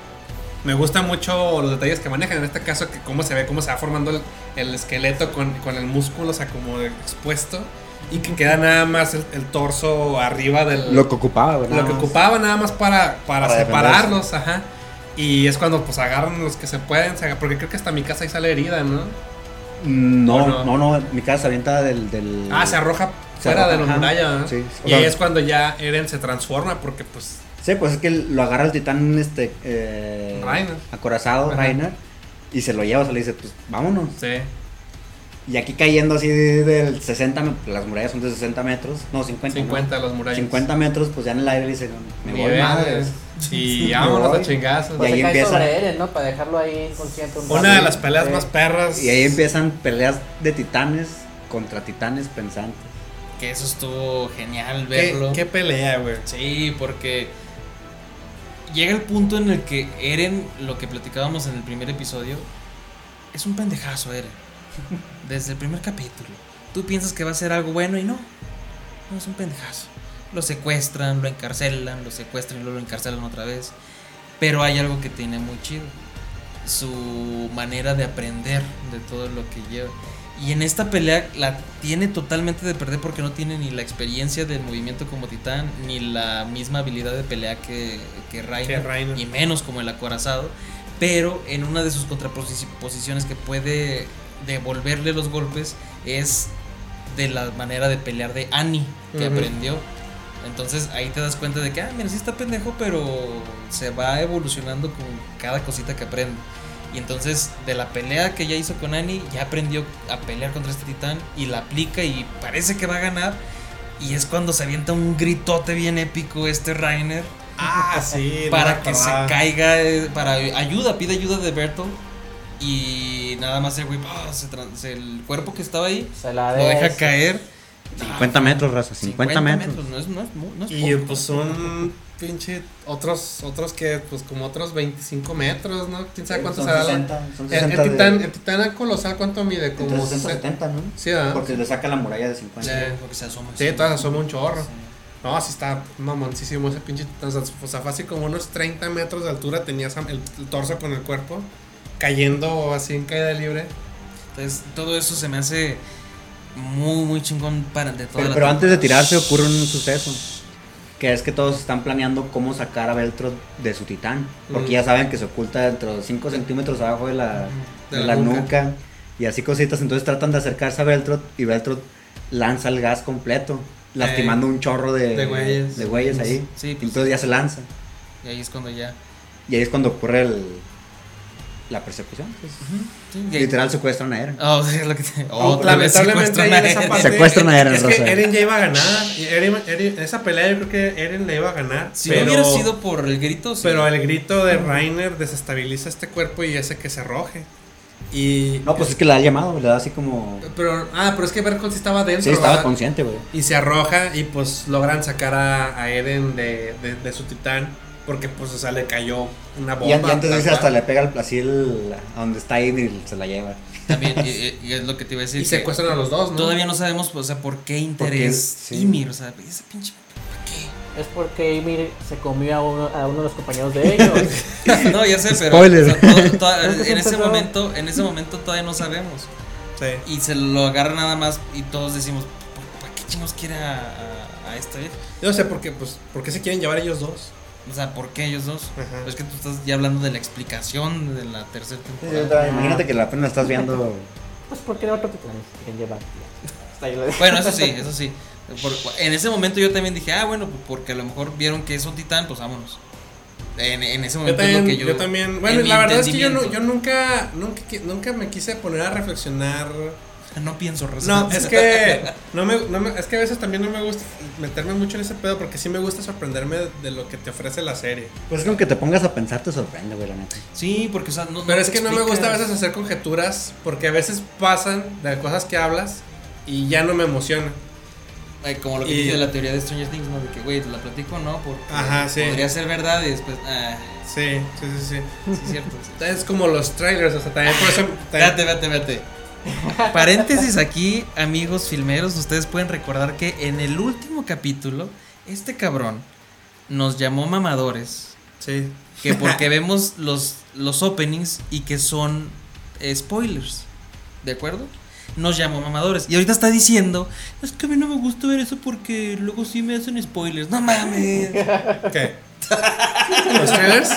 me gusta mucho los detalles que manejan. En este caso, que cómo se ve, cómo se va formando el, el esqueleto con, con el músculo, o sea, como expuesto. Y que queda nada más el, el torso arriba del. Lo que ocupaba, ¿verdad? lo que ocupaba nada más para, para, Para separarlos, ajá. Y es cuando pues agarran los que se pueden, porque creo que hasta mi casa ahí sale herida, ¿no? No, ¿O no? no, no, mi casa se avienta del... del... Ah, se arroja Se fuera arroja, de la muralla, ¿no? Sí, Y sea- ahí es cuando ya Eren se transforma, porque pues Sí, pues es que lo agarra el titán este eh, Rainer. acorazado, Ajá. Rainer, y se lo lleva, se le dice, pues vámonos. sí. Y aquí cayendo así de- del 60, me- las murallas son de 60 metros, no, 50. ¿no? 50 las murallas. 50 metros, pues ya en el aire le dice, me voy madres. Sí, vámonos a chingazos. Y Pues ahí se cae empieza- sobre Eren, ¿no? Para dejarlo ahí inconsciente un Una rato. de las peleas Sí. más perras. Y ahí empiezan peleas de titanes contra titanes pensantes. Que eso estuvo genial ¿Qué, verlo. qué pelea, güey. Sí, porque llega el punto en el que Eren, lo que platicábamos en el primer episodio, es un pendejazo, Eren. Desde el primer capítulo. Tú piensas que va a ser algo bueno y no. No, es un pendejazo. Lo secuestran, lo encarcelan, lo secuestran y luego lo encarcelan otra vez. Pero hay algo que tiene muy chido. Su manera de aprender de todo lo que lleva. Y en esta pelea la tiene totalmente de perder porque no tiene ni la experiencia del movimiento como titán, ni la misma habilidad de pelea que, que Rainer. y menos como el acorazado. Pero en una de sus contraposiciones que puede devolverle los golpes es de la manera de pelear de Annie que aprendió. Entonces ahí te das cuenta de que, ah, mira, sí está pendejo, pero se va evolucionando con cada cosita que aprende. Y entonces de la pelea que ya hizo con Annie, ya aprendió a pelear contra este titán y la aplica y parece que va a ganar. Y es cuando se avienta un gritote bien épico este Rainer Ah, sí. para que se caiga, eh, para ayuda, pide ayuda de Bertolt. Y nada más el güey, se- el cuerpo que estaba ahí Se la lo deja caer. 50 metros, raza, 50, metros. No es, no es mu- no es Y poco. pues un pinche. Otros, otros que, pues como otros 25 metros, ¿no? ¿Quién sabe cuánto será? la- 60, son El, 60 el titán, de- el titán colosal, ¿cuánto mide? entre Como 60 y 70, ¿no? Sí, ¿verdad? Porque le saca la muralla de 50. Sí. Porque se asoma. Sí, todavía asoma un chorro. Sí. No, sí está mamoncísimo ese pinche titán. O sea, fácil como unos 30 metros de altura tenías el, el torso con el cuerpo. Cayendo así en caída libre. Entonces, todo eso se me hace muy, muy chingón para de toda Pero, la pero antes de tirarse ocurre un suceso. Que es que todos están planeando cómo sacar a Beltrod de su titán. Porque Mm. ya saben que se oculta dentro de 5 centímetros abajo de la, De de la la nuca. nuca. Y así cositas. Entonces tratan de acercarse a Beltrod. Y Beltrod lanza el gas completo. Lastimando un chorro de, de güeyes. de güeyes ahí. Sí, pues, Entonces ya se lanza. y ahí es cuando ya. Y ahí es cuando ocurre el, la persecución. pues. Literal secuestran a Eren. Oh, sí, es lo que te- Otra vez Lamentablemente secuestran a Eren. parte- Secuestran a Eren, Es que. Eren ya iba a ganar. Eren, Eren- esa pelea yo creo que Eren le iba a ganar. Si pero, no hubiera sido por el grito, sí. pero el grito de Rainer desestabiliza este cuerpo y hace que se arroje. Y. No, pues es que le da llamado, le da así como. Pero, ah, pero es que Berkhold sí estaba dentro. Sí, estaba ¿verdad? consciente, güey. Y se arroja y pues logran sacar a, a Eren de, de, de su titán. Porque pues, o sea, le cayó una bomba. Y, an- y antes de irse hasta le pega el- así el, a donde está Ymir y se la lleva. También, y, es lo que te iba a decir. Y secuestran a los dos, ¿no? Todavía no sabemos, o sea, por qué interés Porque, sí. Ymir, o sea, ese pinche. ¿Por qué? Es porque Ymir se comió a uno, a uno de los compañeros de ellos. No, ya sé, pero Spoiler. o sea, todo- todo- Eso en ese momento, en ese momento todavía no sabemos. Sí. Y se lo agarra nada más y todos decimos, ¿por, por qué chingos quiere a, a, a esta vieja? Yo no sé por qué, pues, ¿por qué se quieren llevar ellos dos? O sea, ¿por qué ellos dos? Ajá. Es que tú estás ya hablando de la explicación de la tercera temporada. Imagínate que la pena estás viendo. pues porque era otro titán que quieren llevar. Bueno, eso sí, eso sí. Por- en ese momento yo también dije, ah, bueno, pues porque a lo mejor vieron que es un titán, pues vámonos. En, en ese Yo momento también, es lo que yo, yo. también. Bueno, la verdad es que yo, no- yo nunca, nunca, nunca me quise poner a reflexionar. No pienso No, razonar. es que no me, no me- es que a veces también no me gusta meterme mucho en ese pedo porque sí me gusta sorprenderme de lo que te ofrece la serie. Pues es que aunque te pongas a pensar, te sorprende, güey, la neta. Sí, porque, o sea, no. Pero es que no me gusta a veces hacer conjeturas porque a veces pasan de cosas que hablas y ya no me emociona. Ay, como lo que Y- de la teoría de Stranger Things, ¿no? De que, güey, la platico o no, porque Ajá, sí. podría ser verdad y después, ah, Sí, sí, sí, sí. sí, es cierto. sí. Es como los trailers, o sea, también por eso. también- Espérate, espérate, espérate. Paréntesis aquí, amigos filmeros, ustedes pueden recordar que en el último capítulo, este cabrón nos llamó mamadores. Sí. Que porque vemos los, los openings y que son spoilers. ¿De acuerdo? Nos llamó mamadores. Y ahorita está diciendo, es que a mí no me gusta ver eso porque luego sí me hacen spoilers. No mames. ¿Qué? ¿Los trailers?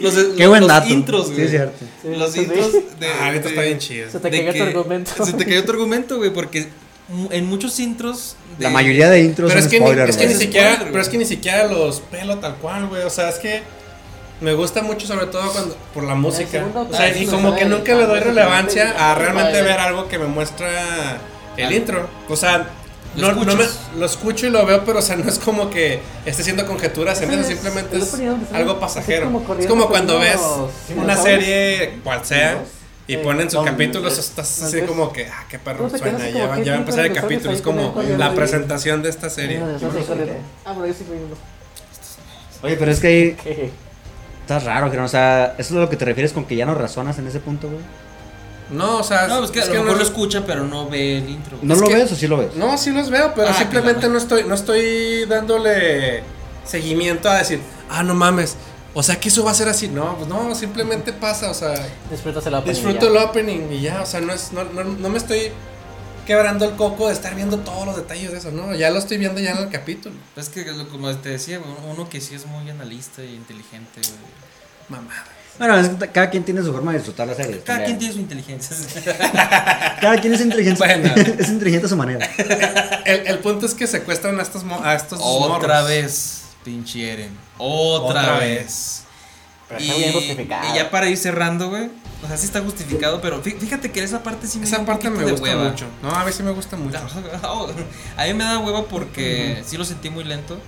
Los, Qué los- buen los dato. intros, Sí, güey. es cierto. Sí, Los sí. intros de. Ah, ahorita está bien chido. Se te cayó tu argumento. Se te cayó tu argumento, güey, porque en muchos intros. de- La mayoría de intros Pero es que, ni, es que ni siquiera, spoiler, pero es que ni siquiera los pelo tal cual, güey. O sea, es que me gusta mucho sobre todo cuando por la música. O sea, y sí, como sí, que sí, nunca le doy sí, relevancia sí, a sí, realmente sí, ver algo que me muestra el Ah. intro. O sea, Lo no, no me, lo escucho y lo veo, pero o sea, no es como que esté haciendo conjeturas, simplemente es algo pasajero. como es como cuando ves una serie, cual sea, y ponen su No, capítulo, es- estás así es- como que, ah, qué perro suena, ya va, a empezar el capítulo, es como la presentación de esta serie. Ah. Oye, pero es que ahí está raro, que no, o sea, ¿eso es a lo que te refieres con que ya no razonas en ese punto, güey? No, o sea, No, es que a lo no- mejor lo escucha, pero no ve el intro. ¿No Es lo que- ves o sí lo ves? No, sí los veo, pero Ah, simplemente claro. no estoy, no estoy dándole seguimiento a decir, ah, no mames, o sea que eso va a ser así. No, pues no, simplemente pasa, o sea, Disfrutas el opening. disfruto el opening y ya, o sea, no es, no, no, no me estoy quebrando el coco de estar viendo todos los detalles de eso, no, ya lo estoy viendo ya en el capítulo. Es que, como te decía, uno que sí es muy analista y inteligente, güey. Mamada. Bueno, es que cada quien tiene su forma de disfrutar la serie. Cada también. quien tiene su inteligencia. Cada quien es inteligente. Bueno. es inteligente a su manera. El, el punto es que secuestran a estos, mo- a estos Otra morros. vez, pinche Eren. Otra, Otra vez. Pero Y, está bien justificado. y ya para ir cerrando, güey. O sea, sí está justificado, pero fí- fíjate que esa parte sí me da Esa parte me gusta hueva. mucho. No, a mí sí me gusta mucho. A mí me da hueva porque sí lo sentí muy lento.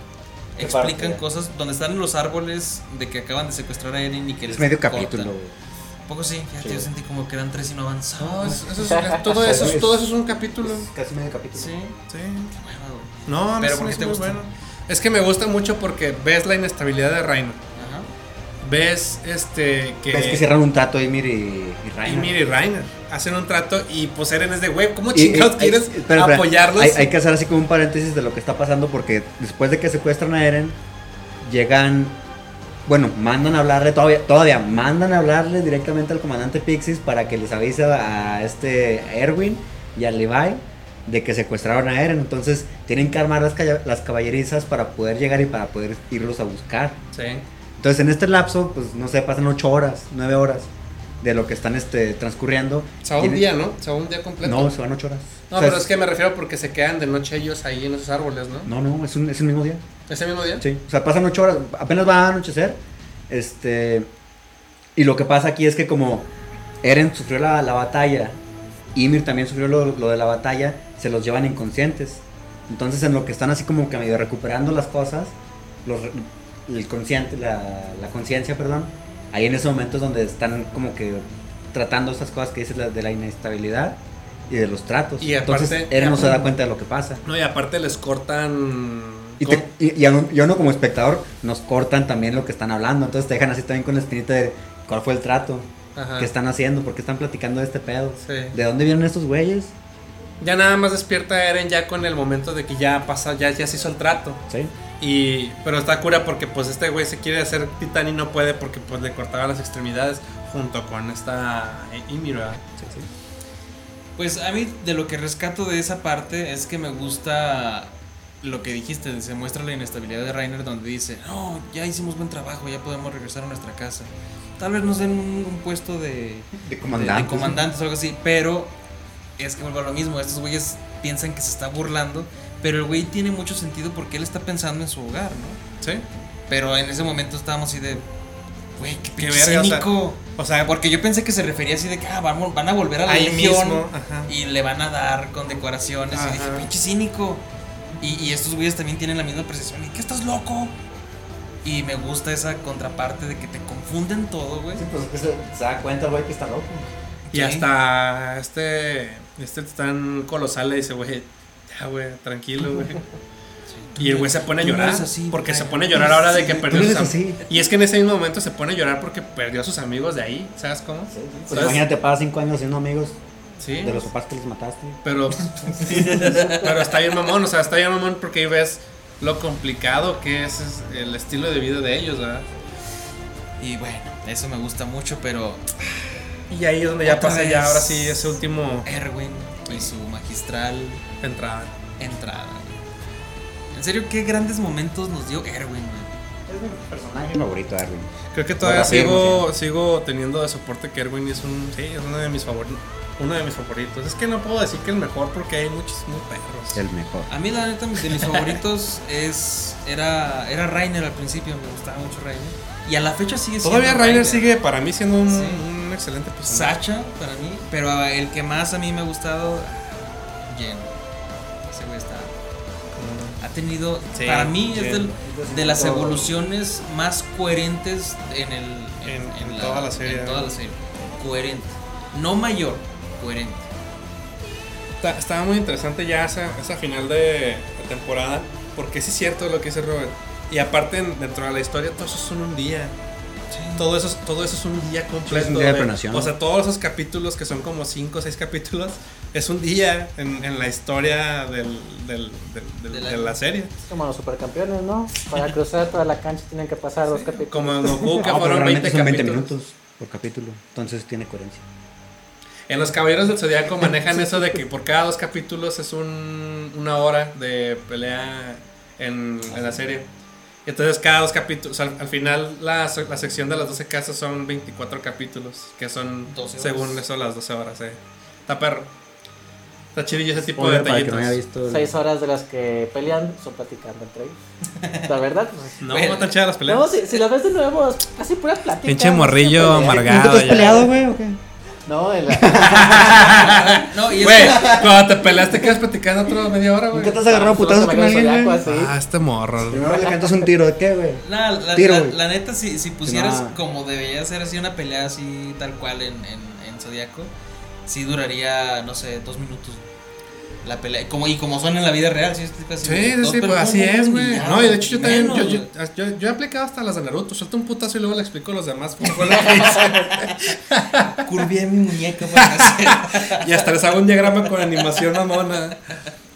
¿Qué Explican parte? cosas donde están en los árboles de que acaban de secuestrar a Eren y que Es les medio cortan. capítulo. Un poco sí, fíjate, Sí. yo sentí como que eran tres y no avanzaban. No, eso- eso es- todo, eso, es- todo eso es un capítulo. Es casi medio capítulo. Sí, Sí. qué güey. No, a mí Pero sí ¿por me qué hizo te gusta? bueno. Es que me gusta mucho porque ves la inestabilidad de Reino. Ves este que. Ves que cierran un trato Ymir y, y y Reiner. Mir y Reiner hacen un trato y pues Eren es de güey, ¿cómo chingados y- quieres espera, espera. apoyarlos? Hay, hay que hacer así como un paréntesis de lo que está pasando porque después de que secuestran a Eren, llegan, bueno, mandan a hablarle, todavía, todavía mandan a hablarle directamente al comandante Pixis para que les avise a este Erwin y a Levi de que secuestraron a Eren. Entonces tienen que armar las, calla- las caballerizas para poder llegar y para poder irlos a buscar. Sí. Entonces en este lapso, pues no sé, pasan ocho horas, nueve horas de lo que están este, transcurriendo. Se va un día, ¿no? Se va un día completo. No, se van ocho horas. No, O sea, pero es que me refiero porque se quedan de noche ellos ahí en esos árboles, ¿no? No, no, es un, es un mismo día. ¿Ese mismo día? Sí, o sea, pasan ocho horas, apenas va a anochecer. Este. Y lo que pasa aquí es que como Eren sufrió la, la batalla, Ymir también sufrió lo, lo de la batalla, se los llevan inconscientes. Entonces en lo que están así como que medio recuperando las cosas, los, el consciente, la, la conciencia, perdón, ahí en ese momento es donde están como que tratando estas cosas que dices de la inestabilidad y de los tratos. Y Entonces aparte- Eren no se da cuenta de lo que pasa. No, y aparte les cortan. Y, te- y- y a uno- y a uno como espectador nos cortan también lo que están hablando. Entonces te dejan así también con la espinita de cuál fue el trato, Ajá. qué están haciendo, por qué están platicando de este pedo. Sí. ¿De dónde vienen estos güeyes? Ya nada más despierta Eren ya con el momento de que ya pasa, ya, ya se hizo el trato. Sí. Y, pero está cura porque pues este güey se quiere hacer titán y no puede porque pues le cortaba las extremidades junto con esta Ymir, ¿verdad? Pues a mí de lo que rescato de esa parte es que me gusta lo que dijiste, se muestra la inestabilidad de Rainer donde dice, no, ya hicimos buen trabajo, ya podemos regresar a nuestra casa. Tal vez nos den un, un puesto de, De de- comandante. de comandantes o algo así, pero es que vuelvo a lo mismo, estos güeyes piensan que se está burlando, pero el güey tiene mucho sentido porque él está pensando en su hogar, ¿no? Sí. Pero en ese momento estábamos así de, güey, qué Qué o sea, cínico. O sea, Porque yo pensé que se refería así de que ah, vamos- van a volver a la legión mismo. Y le van a dar con decoraciones. Y dije, pinche cínico. Y, y estos güeyes también tienen la misma percepción. ¿Y qué estás loco? Y me gusta esa contraparte de que te confunden todo, güey. Sí, pues es que se, se da cuenta el güey que está loco. Y Sí. hasta este, este titán colosal le dice, güey, ya, güey, tranquilo, güey. Y el güey se pone a llorar. así, porque se pone a llorar ahora de que perdió sus eres am- así. Y es que en ese mismo momento se pone a llorar porque perdió a sus amigos de ahí, ¿sabes cómo? Pues ¿Sabes? imagínate, pasas cinco años siendo amigos Sí. de los papás que los mataste. Pero, pero está bien mamón, o sea, está bien mamón porque ahí ves lo complicado que es el estilo de vida de ellos, ¿verdad? Y bueno, eso me gusta mucho, pero Y ahí es donde ya pasa ya ahora sí ese último Erwin y su magistral entrada. entrada. En serio, qué grandes momentos nos dio Erwin, güey. Es mi personaje favorito, Erwin. Creo que todavía Ahora sigo, sigo teniendo de soporte que Erwin es un, sí, es uno de mis favoritos. Uno de mis favoritos. Es que no puedo decir que el mejor porque hay muchos muy perros. El mejor. A mí la neta de mis favoritos es era era Rainer al principio, me gustaba mucho Rainer. Y a la fecha sigue siendo Todavía Rainer sigue para mí siendo un, Sí. un excelente personaje. Sacha para mí, pero el que más a mí me ha gustado Jen. Tenido Sí, para mí es del- de las evoluciones más coherentes en el En- en toda la serie. en toda la serie. Coherente. No mayor, coherente. Está- estaba muy interesante ya esa, esa final de, de temporada. Porque sí es cierto lo que dice Robert. Y aparte, en- dentro de la historia, todo eso son un día. Todo eso, es- todo eso es un día completo. es un día de. O sea, todos esos capítulos que son como 5 o 6 capítulos, es un día en, en la historia del, del- del- del- De de, la- serie. Es como los supercampeones, ¿no? Para cruzar toda la cancha tienen que pasar dos capítulos. Como en Goku, que No, pero fueron 20 realmente son 20 capítulos. minutos por capítulo. Entonces tiene coherencia. En los Caballeros del Zodiaco manejan eso de que por cada dos capítulos es un, una hora de pelea en, en la serie. Y entonces cada dos capítulos, al, al final la, la sección de las 12 casas son 24 capítulos, que son 12 horas. según eso las 12 horas. Eh. Está perro. Está chidillo ese tipo Spoiler de no detallitos. haya visto. el- Seis horas de las que pelean son platicando entre ellos. La verdad, pues. No, Bueno. están chidas las peleas. No, si, si la ves de nuevo, casi pura plática. Pinche no morrillo amargado. ¿Nunca te has peleado, güey, o qué? No, en la. No, y es Güey, que- cuando te peleas te quedas platicando otro media hora, güey. ¿Nunca te has agarrado putazos con alguien, güey? así. Ah, este morro. Primero le cantas un tiro, ¿de qué, güey? Nah, la, Tiro, la- la neta, si, si pusieras No. como debería ser así una pelea así tal cual en, en, en Zodíaco, sí duraría, no sé, dos minutos. La pelea. Como, y como son en la vida real, ¿sí? Tipo así, Sí, sí, pues así es, güey. No, y de hecho yo también, yo, menos, yo, yo, yo he aplicado hasta las de Naruto. Suelta un putazo y luego le explico a los demás cómo fue lo que hice. Curvié mi muñeca para hacer. Y hasta les hago un diagrama con animación mamona.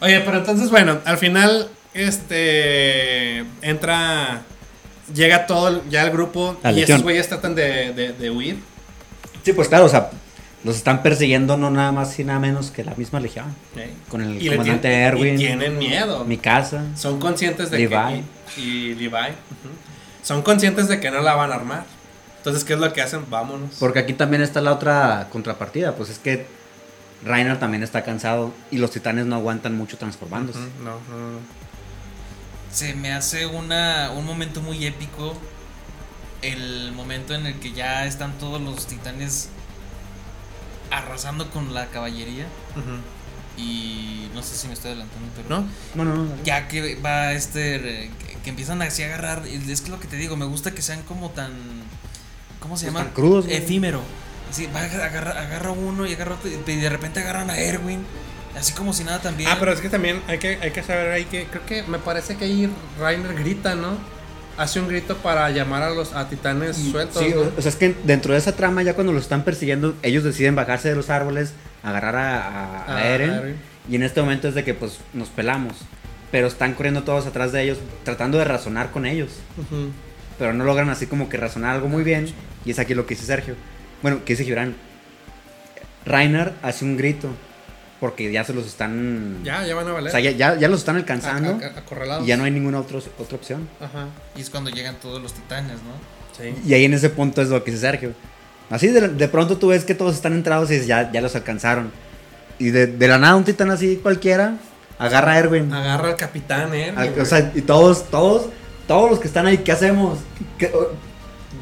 Oye, pero entonces, bueno, al final, este, entra, llega todo, ya el grupo La y legión. estos güeyes tratan de, de, de huir. Sí, pues claro, o sea, los están persiguiendo no nada más y nada menos que la misma legión. Con el Y comandante Erwin. y tienen miedo. Mi casa. Son conscientes de Levi. que. Y, y Levi. Son conscientes de que no la van a armar. Entonces, ¿qué es lo que hacen? Vámonos. Porque aquí también está la otra contrapartida, pues es que Reiner también está cansado y los titanes no aguantan mucho transformándose. No, no, no. Se me hace una, un momento muy épico. El momento en el que ya están todos los titanes arrasando con la caballería. Y no sé si me estoy adelantando, pero. ¿No? No, no, no. Ya que va este. eh, Que, que empiezan así a agarrar. y Es que lo que te digo, me gusta que sean como tan. ¿Cómo se Pues llama? tan crudos. Efímero. Así, va, agarra, agarra uno y agarra otro. Y de repente agarran a Erwin. Así como si nada también. Ah, pero es que también hay que, hay que saber ahí que creo que me parece que ahí Rainer grita, ¿no? Hace un grito para llamar a los a titanes sueltos. sí, ¿no? o, sea, es que dentro de esa trama, ya cuando los están persiguiendo, ellos deciden bajarse de los árboles, agarrar a, a- a Eren. Eren. Y en este momento es de que pues nos pelamos. Pero están corriendo todos atrás de ellos, tratando de razonar con ellos. Pero no logran así como que razonar algo muy bien. Y es aquí lo que dice Sergio. Bueno, que dice Gibran. Reiner hace un grito. Porque ya se los están. Ya, ya van a O valer. sea, ya, ya, ya los están alcanzando. a- a- acorralados. y ya no hay ninguna otro- otra opción. Ajá. Y es cuando llegan todos los titanes, ¿no? Sí. Y ahí en ese punto es lo que dice Sergio. Así de, de pronto tú ves que todos están entrados y dices, ya, ya los alcanzaron. Y de, de la nada un titán así cualquiera agarra a Erwin. Agarra al capitán, ¿eh? Al- o sea, y todos, todos, todos los que están ahí, ¿qué hacemos? ¿Qué- o-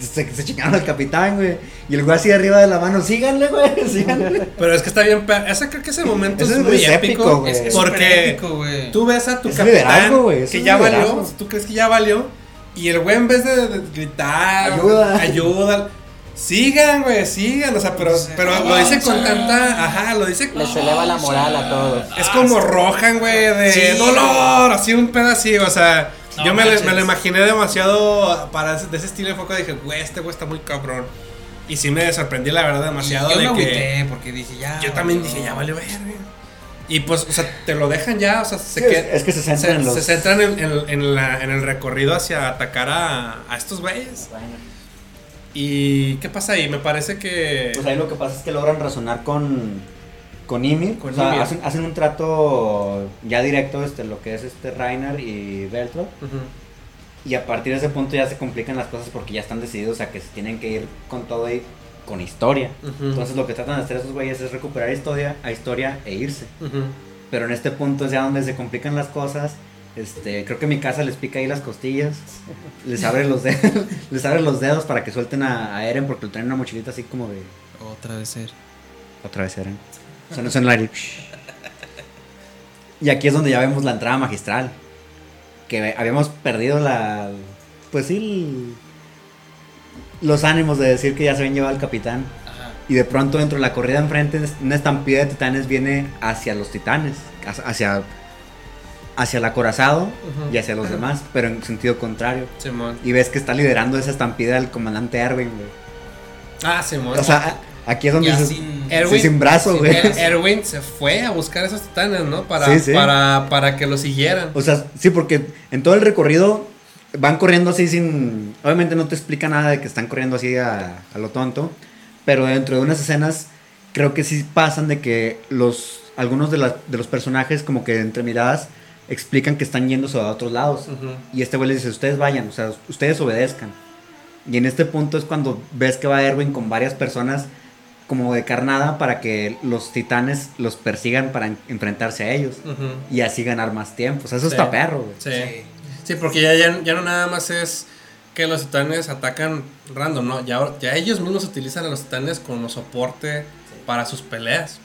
se, se chingaron al capitán, güey. Y el güey así arriba de la mano, síganle, güey, síganle. Pero es que está bien. Ese creo que ese momento es es muy épico, épico. güey. Es, Porque épico, güey. Tú ves a tu Es capitán liderazgo, güey, eso que ya liderazgo. valió, tú crees que ya valió, y el güey en vez de, de gritar, Ayuda. ayuda, sigan, güey, sigan, o sea, pero, pero lo dice con tanta, ajá, lo dice Les eleva la moral a todos. es como Rohan, güey, de Sí. dolor, así un pedacito, o sea, No yo me, lo- manches. me lo imaginé demasiado para ese- de ese estilo de foco, dije, güey, este güey está muy cabrón. Y sí me sorprendí, la verdad, demasiado yo de me que... porque dije, ya. Yo también dije, ya vale verga. Y pues, o sea, te lo dejan ya, o sea, se Sí, es- queda- es que se centran en los- se centran en, en- en la- en el recorrido hacia atacar a, a estos güeyes. ¿Y qué pasa ahí? Me parece que. Pues ahí lo que pasa es que logran razonar con, con Ymir. Con o sea, Ymir. hacen, hacen un trato ya directo, este, lo que es este Reiner y Beltro. Ujú. Y a partir de ese punto ya se complican las cosas porque ya están decididos a que se tienen que ir con todo y con historia. Entonces lo que tratan de hacer esos güeyes es recuperar historia a historia e irse. Pero en este punto es ya donde se complican las cosas. Este, creo que mi casa les pica ahí las costillas, les abre los dedos, les abre los dedos para que suelten a, a Eren porque lo traen en una mochilita así como de Otra vez ser. otra vez Eren. Suena, suena el aire. Y aquí es donde ya vemos la entrada magistral. Que habíamos perdido la. Pues sí. el- los ánimos de decir que ya se habían llevado al capitán. Ajá. Y de pronto dentro de la corrida enfrente, una estampida de titanes viene hacia los titanes. Hacia. Hacia el acorazado y hacia los demás, pero en sentido contrario. Simón. Y ves que está liderando esa estampida el comandante Erwin, güey. Ah, Simón. O sea, aquí es donde dices, sin. Erwin- sin brazo, güey. Er- Erwin se fue a buscar esos titanes, ¿no? Para, Sí, sí. Para, para que lo siguieran. O sea, sí, porque en todo el recorrido van corriendo así sin... Obviamente no te explica nada de que están corriendo así a, a lo tonto, pero dentro de unas escenas creo que sí pasan de que los algunos de, las- de los personajes como que entre miradas explican que están yéndose a otros lados. Y este güey les dice, ustedes vayan, o sea, ustedes obedezcan. Y en este punto es cuando ves que va Erwin con varias personas como de carnada para que los titanes los persigan para en- enfrentarse a ellos. Y así ganar más tiempo. O sea, eso Sí. está perro, güey. Sí. Sí. Sí, porque ya, ya, ya no nada más es que los titanes atacan random, ¿no? Ya, ya ellos mismos utilizan a los titanes como soporte para sus peleas.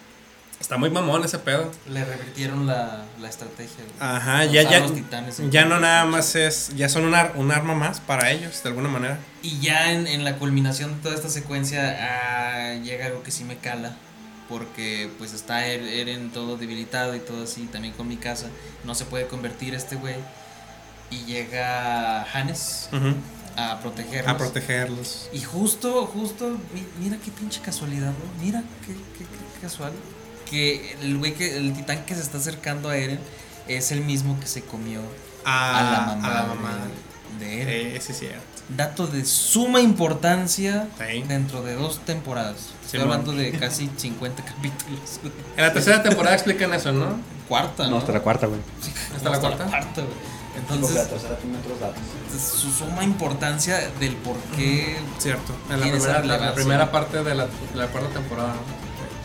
Está muy mamón ese pedo. Le revirtieron la, la estrategia. Ajá, ya, ya, titanes ya no nada más es, ya son un, ar- un arma más para ellos, de alguna manera. Y ya en, en la culminación de toda esta secuencia ah, llega algo que sí me cala. porque pues está Er- Eren todo debilitado y todo así, también con mi casa, no se puede convertir este güey. Y llega Hannes Ujú. a protegerlos. A protegerlos. Y justo, justo, mi- mira qué pinche casualidad, ¿no? Mira qué, qué- qué casual. Que el güey que, el titán que se está acercando a Eren es el mismo que se comió A, a la mamá, a la mamá. de, de Eren. Eh, sí, es cierto. Dato de suma importancia Sí. dentro de dos temporadas. Estoy Simón. hablando de casi 50 capítulos. güey. En la tercera temporada explican eso, ¿no? Cuarta, ¿no? No, hasta la cuarta, güey. Hasta la cuarta. güey. La Entonces, tercera tiene otros datos. su suma importancia del por qué. Cierto. En la la- la, primera parte de la, de la cuarta temporada. ¿no?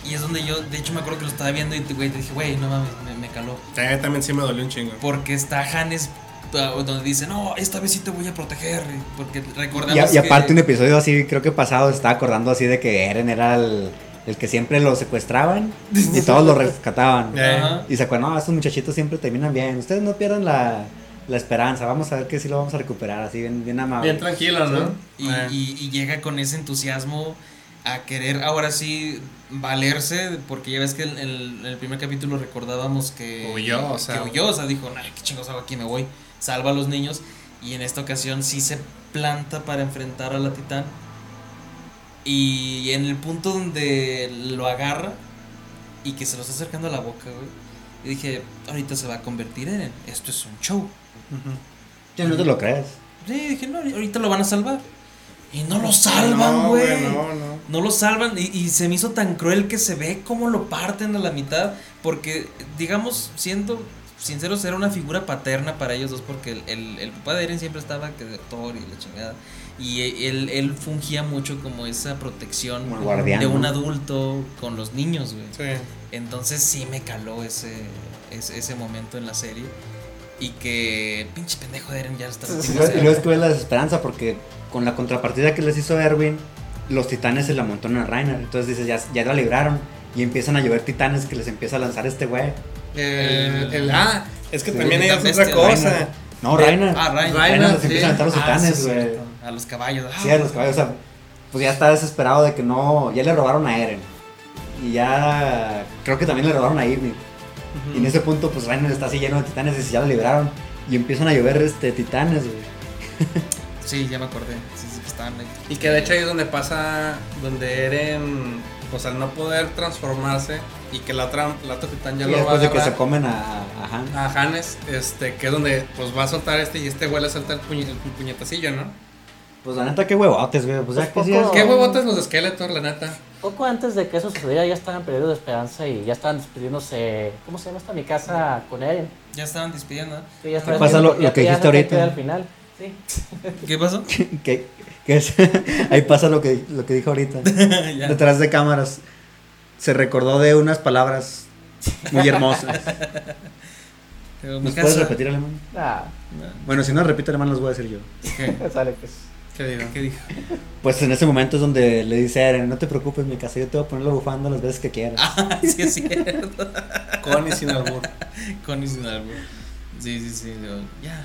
Y es donde yo, de hecho, me acuerdo que lo estaba viendo y güey, te dije, güey, no mames, me, me caló. Sí, también sí me dolió un chingo. Porque está Hannes ah, donde dice, no, esta vez sí te voy a proteger. Porque recordamos Y, a- y aparte que un episodio así, creo que pasado, estaba acordando así de que Eren era el, el que siempre lo secuestraban y todos lo rescataban. Eh, Ajá. Y se acuerdan, no, estos muchachitos siempre terminan bien. Ustedes no pierdan la, la esperanza. Vamos a ver que sí lo vamos a recuperar, así bien, bien amable. Bien tranquilo, ¿no? Y, Eh. y- y llega con ese entusiasmo a querer ahora sí valerse, porque ya ves que en el, en el primer capítulo recordábamos que Huyó, o sea. que huyó, o sea, dijo, ay, qué chingos hago aquí, me voy, salva a los niños, y en esta ocasión sí se planta para enfrentar a la titán, y en el punto donde lo agarra y que se lo está acercando a la boca, güey, y dije, ahorita se va a convertir en, esto es un show. Ujú. Ya no te lo crees. Sí, dije, no, ahorita lo van a salvar. Y no lo No, salvan, güey. No, no. No lo salvan y, y se me hizo tan cruel que se ve cómo lo parten a la mitad. Porque, digamos, siendo sinceros, era una figura paterna para ellos dos. Porque el, el, el papá de Eren siempre estaba que de doctor y la chingada. Y él, él fungía mucho como esa protección Como de un ¿no? adulto con los niños, güey. Sí. Entonces sí me caló ese, ese, ese momento en la serie. Y que pinche pendejo de Eren ya está luego, y luego es que ves la desesperanza porque con la contrapartida que les hizo Erwin, los titanes se la montaron a Reiner. Entonces dices, ya, ya la libraron. Y empiezan a llover titanes que les empieza a lanzar este güey. El, el- ah, es que Sí, también hay otra cosa. Reiner. No, Reiner. Ah, Reiner. Reiner les sí. empieza a aventar los Ah, titanes, es güey. A los caballos. Ah, Sí, a los caballos. O sea, pues ya está desesperado de que no. Ya le robaron a Eren. Y ya. Creo que también le robaron a Ivy. Y en ese punto, pues Reiner está así lleno de titanes y ya la libraron. Y empiezan a llover este, titanes, güey. Sí, ya me acordé. Sí, sí, que estaban ahí. Y que de hecho ahí es donde pasa, donde Eren, pues al no poder transformarse y que la otra, la otra titán ya Y lo va a después de que se comen a, a Han. a Hannes, este, que es donde pues va a soltar este y este güey le suelta el, puñe- el puñetacillo, ¿no? Pues la neta, qué huevotes, güey. Pues ya Pues que sí es. poco- Qué huevotes los de Skeletor, la neta. Poco antes de que eso sucediera ya estaban perdiendo de esperanza y ya estaban despidiéndose. ¿Cómo se llama esta mi casa con Eren? Ya estaban despidiendo. ¿no? Sí, ya estaban pasa lo- que dijiste ahorita. queda al final. Sí. ¿Qué pasó? que, que es- ahí pasa lo que, lo que dijo ahorita. Detrás de cámaras. Se recordó de unas palabras muy hermosas. ¿Nos puedes repetir alemán? Ah, Bueno, si no repite alemán, los voy a decir yo. ¿Qué? sale pues. ¿Qué digo? ¿Qué dijo? Pues en ese momento es donde le dice a Eren: No te preocupes, mi casa, yo te voy a poner la bufanda las veces que quieras. Ah, sí, es cierto. Con y sin albur. Con y sin albur. Sí, sí, sí.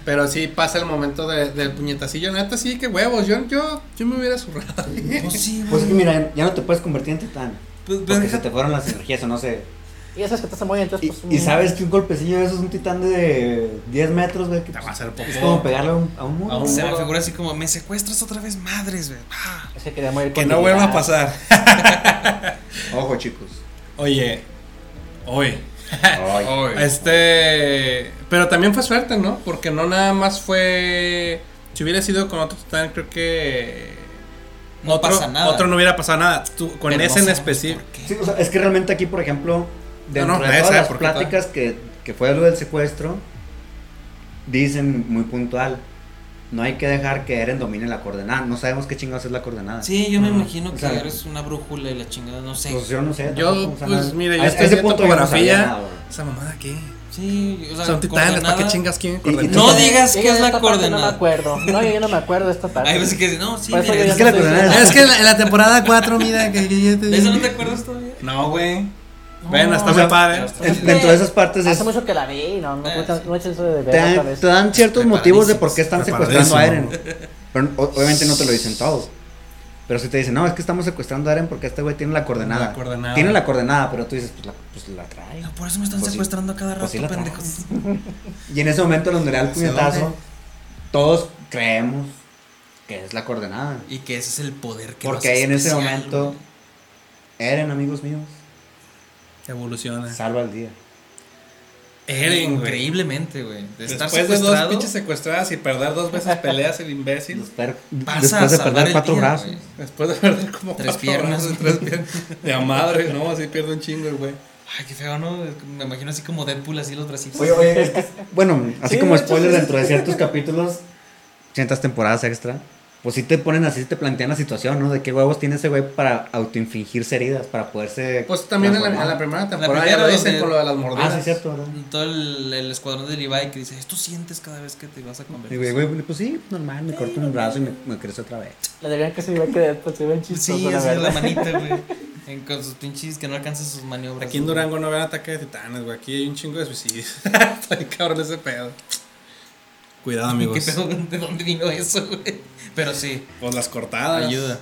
Pero sí pasa el momento de- del puñetacillo, neta, sí, qué huevos. Yo, yo, yo me hubiera zurrado. Pues sí, Pues es que mira, ya no te puedes convertir en titán. Pues, Porque se te fueron las energías o no sé. Y ya sabes que estás muy entonces Y, pues. y un- sabes que un golpecillo de eso es un titán de 10 metros, güey. que Te va a hacer poco. Es como pegarle a un, a un muro. A un Se me figura así como, me secuestras otra vez, madres, güey. Ah. Es que quería morir Que no vuelva a pasar. Ojo, chicos. Oye, hoy. Ay. Este. Pero también fue suerte, ¿no? Porque no nada más fue. Si hubiera sido con otro titán, creo que. No otro, pasa nada. Otro no hubiera pasado nada. Tú- con Pero no ese en específico. Sí, o sea, es que realmente aquí, por ejemplo, dentro No, no, de todas las pláticas que, que fue lo del secuestro, dicen muy puntual, no hay que dejar que Eren domine la coordenada. No sabemos qué chingados es la coordenada. Sí, yo me Ujú. imagino O que sea, eres una brújula y la chingada, no sé. Pues yo no sé. Yo, tampoco, o sea, pues, mire, yo A- estoy ese punto no topografía. nada. Esa mamada aquí. Sí, o sea, Son titanes, ¿para qué coordenada- chingas coordenar? No digas Yo que es la parte No me coordenada. acuerdo. No, yo no me acuerdo de esta parte. Hay veces que dicen, no, sí, Por eso mira, yo Es que la coordenada Es que en la, temporada 4, mira, que, que yo te ¿De eso no te acuerdas todavía? No, güey. Bueno, está o muy padre. En- dentro de esas partes es, Hace mucho que la vi, no, no, Eh, no, no he hecho eso de te, dan, vez. te dan ciertos motivos de por qué están secuestrando a Eren. Pero obviamente no te lo dicen todos. Pero si te dicen, no, es que estamos secuestrando a Eren porque este güey tiene la coordenada. La coordenada. Tiene la coordenada, pero tú dices, pues la, pues la trae. No, por eso me están Pues sí. secuestrando a cada rato, Pues sí pendejos. Y en ese momento donde le da el ¿Hacia puñetazo, todos creemos que es la coordenada. Y que ese es el poder que Porque ahí en ese momento. Eren, amigos míos, Evoluciona. salva el día. Eren. Increíblemente, güey. De estar Después de dos pinches secuestradas y perder dos veces peleas, el imbécil. Desper- Pasa después a de salvar perder cuatro día, brazos. güey. Después de perder como Tres cuatro piernas. brazos, tres piernas. De a madre, ¿no? Así pierde un chingo el güey. Ay, qué feo, ¿no? Me imagino así como Deadpool, así los bracitos. Oye, oye, es que, bueno, así Sí, como spoiler dentro de ciertos capítulos, ciertas temporadas extra, pues sí te ponen así, te plantean la situación, ¿no? De qué huevos tiene ese güey para autoinfligirse heridas, para poderse. Pues también en la, en la primera La temporada primera ya lo dicen con lo de las mordidas. Ah, sí, cierto, ¿verdad? Todo el, el escuadrón de Levi que dice, esto sientes cada vez que te vas a Y convertir. güey, güey, pues sí, normal, me corto un brazo y me, me crece otra vez. Le dirían que se ve que pues, se ven chistosos, Sí, la así la manita, güey. En- Con sus pinches que no alcanzan sus maniobras. Aquí en güey. Durango no ven ataque de titanes, güey. Aquí hay un chingo de suicidios. Está cabrón ese pedo. Cuidado, amigos. ¿Qué pedo? ¿De dónde vino eso, güey? Pero sí, Pues las cortadas. ayuda.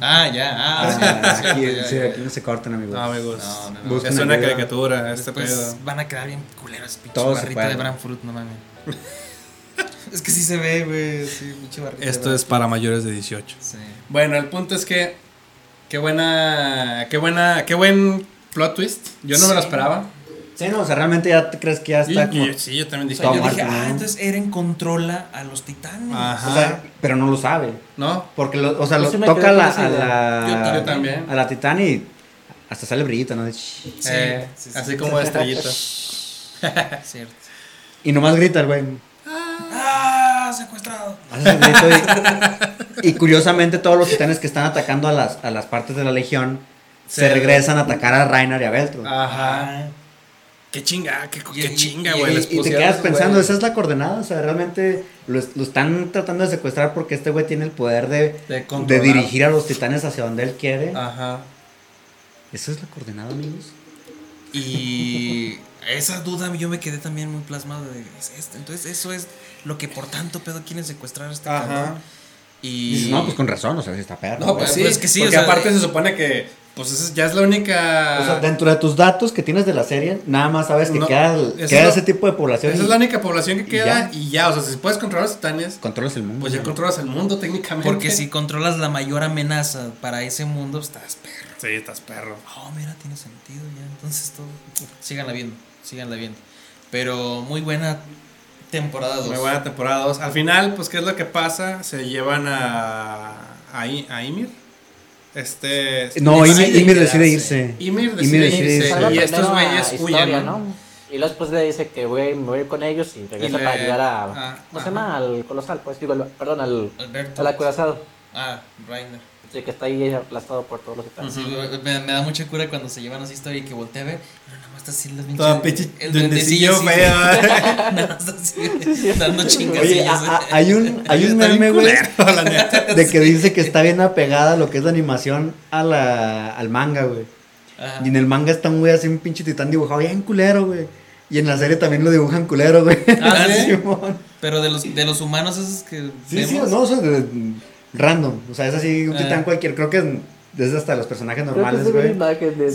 Ah, ya, ah, Ah, sí, aquí, sí, no se cortan, amigos. No, amigos. No, no, no. Busquen Es una ayuda. caricatura este Después pedo. van a quedar bien culeros, pinche Todo barrita de Branfruit, no mames. es que sí se ve, güey, sí, pinche barrita. Esto es para mayores de 18. Sí. Bueno, el punto es que. Qué buena. Qué buena. Qué buen plot twist. Yo no me lo esperaba. Sí, no, o sea, realmente ya te crees que ya Y- está como. y- sí, yo también O dije. sea, yo dije, ¿no? ah, entonces Eren controla a los titanes. Ajá. O sea, pero no lo sabe. ¿No? Porque, lo, o sea, Yo lo sí toca a la, a. Yo también. A la titán y hasta sale brillito, ¿no? De Sí, Eh, sí, sí. así como estrellita. Cierto. Y nomás grita el güey. ¡Ah! Secuestrado. Hace ese grito y, y curiosamente todos los titanes que están atacando a las, a las partes de la legión se, Se- regresan a atacar a Reiner y a Beltro. Ajá. Qué chinga, qué, qué y- chinga, güey. y, y te quedas pensando, esa es la coordenada, o sea, realmente lo, es- lo están tratando de secuestrar porque este güey tiene el poder de, De dirigir a los titanes hacia donde él quiere. Ajá. ¿Esa es la coordenada, amigos? Y esa duda yo me quedé también muy plasmado de ¿es esto? Entonces eso es lo que por tanto pedo quieren secuestrar a este Ajá. cabrón. Y Dices, no, pues con razón, o sea, si está perro. No, pues Pues sí. es que sí, porque o sea, aparte de- se supone que. Pues esa ya es la única. O sea, dentro de tus datos que tienes de la serie, nada más sabes que No, queda, queda es lo- ese tipo de población. esa y es la única población que y queda ya. y ya. O sea, si puedes controlar los titanes, Controlas el mundo. pues ya controlas el mundo técnicamente. porque si controlas la mayor amenaza para ese mundo, estás perro. Sí, estás perro. Oh, mira, tiene sentido ya. Entonces todo. Síganla viendo, síganla viendo. Pero muy buena temporada 2. Muy buena temporada 2. Al final, pues, ¿qué es lo que pasa? Se llevan a. a, a Ymir. Este. No, decide Ymir, Ymir decide irse. Ymir decide decide irse. Y estos güeyes Historia, huyen, ¿no? Y luego después le dice que voy, me voy a ir con ellos y regresa Y le- para ayudar a. ah, ¿Cómo se llama? Al colosal, pues digo, perdón, al, Alberto. al acorazado. Ah, Rainer. Sí, que está ahí aplastado por todos los titanes. Sí, me, me da mucha cura cuando se llevan así historia y que voltea a ver. No, nada más está así las Todo pinche El duendecillo sí, feo. Nada más así, dando chingasillas. Oye, a- a- hay un, hay un meme, güey, de que dice que está bien apegada lo que es la animación a la, al manga, güey. Ajá. Y en el manga está un güey así, un pinche titán dibujado bien culero, güey. Y en la serie también lo dibujan culero, güey. Ah, ¿sí? Pero de los, de los humanos esos que Sí, sí, no, o sea, de- random. O sea, es así, un Ah. titán cualquier. Creo que desde hasta los personajes normales, güey.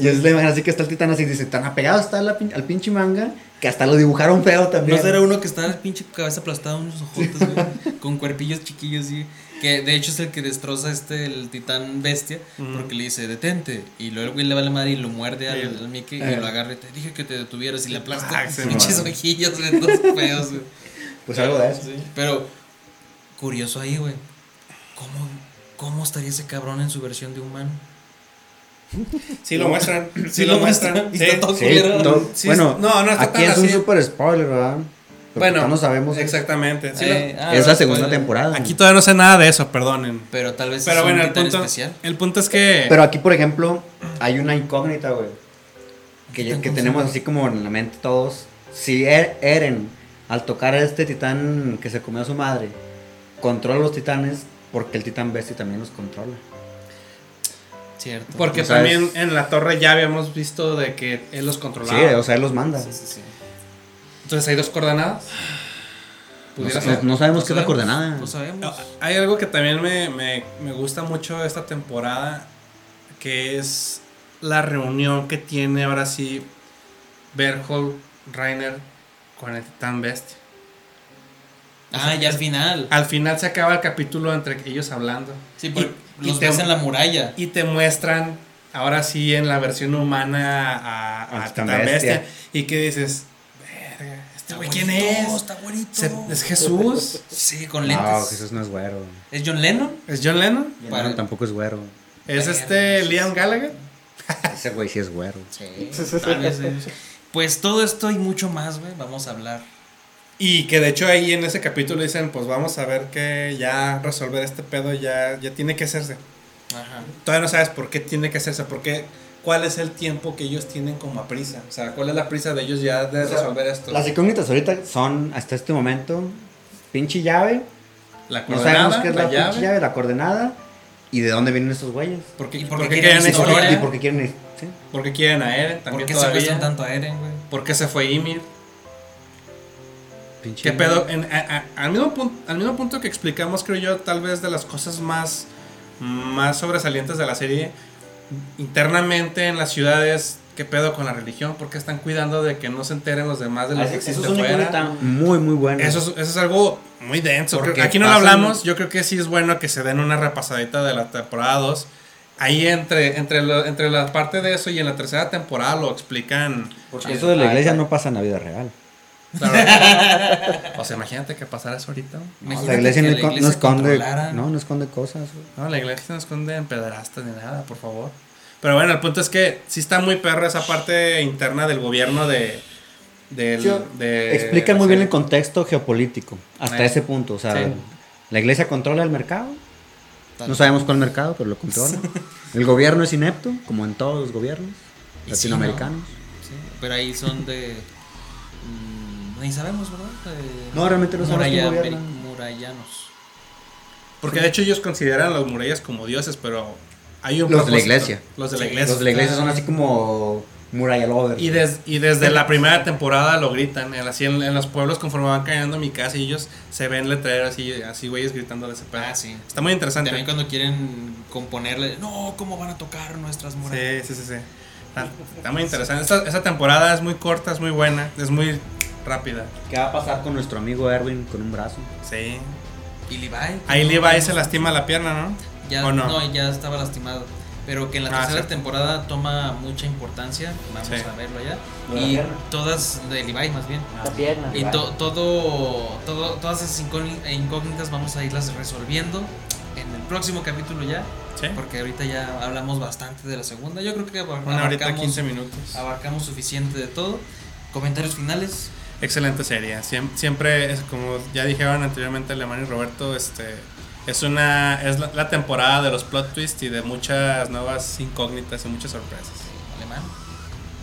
Y es la imagen así que está el titán así, dice, tan apegado está la pin- al pinche manga que hasta lo dibujaron feo también. No será uno que está el pinche cabeza aplastada, unos ojotes, güey, con cuerpillos chiquillos, sí. Que de hecho es el que destroza este, el titán bestia, porque le dice, detente. Y luego el güey le va a la madre y lo muerde al, al Mickey Eh. y lo agarra y te dije que te detuvieras y le aplasta Ah, pinches ojillos, güey, feos, güey. Pues algo de eso. Sí, Pero, curioso ahí, güey. ¿Cómo, ¿Cómo estaría ese cabrón en su versión de humano? Sí lo muestran. Sí, lo muestran. Sí. está todo Sí, culero. to- Sí, bueno, no, no está aquí tan es un super spoiler, ¿verdad? Porque Bueno, no sabemos. Exactamente. sí Eh, lo- ah, es la segunda temporada. Aquí todavía no sé nada de eso, perdonen. Pero tal vez Pero es bueno, un el punto, especial. el punto es que. Pero aquí, por ejemplo, hay una incógnita, güey. Que, ya- que tenemos así como en la mente todos. Si Er- Eren, al tocar a este titán que se comió a su madre, controla a los titanes, porque el titán bestia también los controla. Cierto. porque o sea, también es- en la torre ya habíamos visto de que él los Sí, controlaba. o sea, él los manda. Sí, sí, sí. Entonces hay dos coordenadas. No- no sabemos qué es la coordenada. No sabemos. Hay algo que también me, me, me gusta mucho de esta temporada, que es la reunión que tiene ahora sí Berhold Reiner con el Titán Bestia. Ah, ya al final. Al final se acaba el capítulo entre ellos hablando. Sí, porque Y- y los te- ves en la muralla. Y te muestran, ahora sí, en la versión humana a, a Bestia. Bestia. Y que dices, verga, ¿este Está güey quién es? Está. Se- ¿Es Jesús? Sí, con lentes. No, Jesús no es güero. ¿Es John Lennon? ¿Es John Lennon? Para- No, tampoco es güero. ¿Es este Liam. Gallagher? Ese güey sí es güero. Sí. tal vez, sí. Pues todo esto y mucho más, güey. Vamos a hablar. Y que de hecho ahí en ese capítulo dicen, pues vamos a ver que ya resolver este pedo ya, ya tiene que hacerse. Ajá. Todavía no sabes por qué tiene que hacerse, por qué, cuál es el tiempo que ellos tienen como a prisa. O sea, cuál es la prisa de ellos ya de resolver esto. Las incógnitas ahorita son, hasta este momento, pinche llave. La No coordenada, sabemos qué es la, la llave. pinche llave, la coordenada. Y de dónde vienen estos güeyes. ¿Por qué, ¿Y por por qué quieren historia? ¿Y por qué quieren ir? Sí. ¿Por qué quieren a Eren ¿Por también qué todavía? secuestran tanto a Eren, güey? ¿Por qué se fue Ymir? Pinche ¿Qué pedo? En- a- a- al, mismo punto, al mismo punto que explicamos, creo yo, tal vez de las cosas más, más sobresalientes de la serie, internamente en las ciudades, ¿qué pedo con la religión? ¿Por qué están cuidando de que no se enteren los demás de lo que Ah, Eso existe es fuera? muy, muy buena. Eso es, eso es algo muy denso. Porque Aquí no lo hablamos. Yo creo que sí es bueno que se den una repasadita de la temporada 2. Ahí entre, entre, lo- entre la parte de eso y en la tercera temporada lo explican. Porque eso de la iglesia no pasa en la vida real. Claro. o sea, imagínate que pasara eso ahorita. No, la iglesia, no, la no esconde, no, no esconde cosas. güey. No, la iglesia no esconde en pederastas ni nada, por favor. Pero bueno, el punto es que sí está muy perro esa parte interna del gobierno de. Del, Yo- de Explican muy bien el contexto geopolítico, hasta ese punto. O sea, sí. la iglesia controla el mercado. No sabemos cuál mercado, pero lo controla. El gobierno es inepto, como en todos los gobiernos latinoamericanos. Sí, pero ahí son de. Ni sabemos, ¿verdad? De No, realmente no sabemos muralla-. Murallanos. Porque de hecho ellos consideran a los murallas como dioses, pero hay un Los de la iglesia. Los de la Sí, iglesia. Los de la iglesia son así como muralla lovers. Y, des- y desde la primera temporada lo gritan, en, así en, en los pueblos conforme van cayendo mi casa y ellos se ven letreros así, así güeyes gritando de ese pedo. Ah, sí. Está muy interesante. También cuando quieren componerle, no, ¿cómo van a tocar nuestras murallas? Sí, sí, sí, sí. Está, está muy interesante. Esta, esta temporada es muy corta, es muy buena, es muy rápida. ¿Qué va a pasar con nuestro amigo Erwin con un brazo? Sí. Y Levi. Ahí Levi se lastima la pierna, ¿no? Ya, ¿O no? no? ya estaba lastimado. Pero que en la Ah, tercera cierto. temporada toma mucha importancia. Vamos Sí. a verlo ya. ¿Lo de la Y pierna? todas de Levi más bien. La pierna. Y to- todo, todo, todas esas incógni- incógnitas vamos a irlas resolviendo en el próximo capítulo ya. Sí. Porque ahorita ya hablamos bastante de la segunda. Yo creo que abar- Una horita, abarcamos, 15 minutos. abarcamos suficiente de todo. Comentarios finales. Excelente serie. Siem- Siempre, es como ya dijeron anteriormente Alemán y Roberto, este es una es la, la temporada de los plot twists y de muchas nuevas incógnitas y muchas sorpresas. Alemán.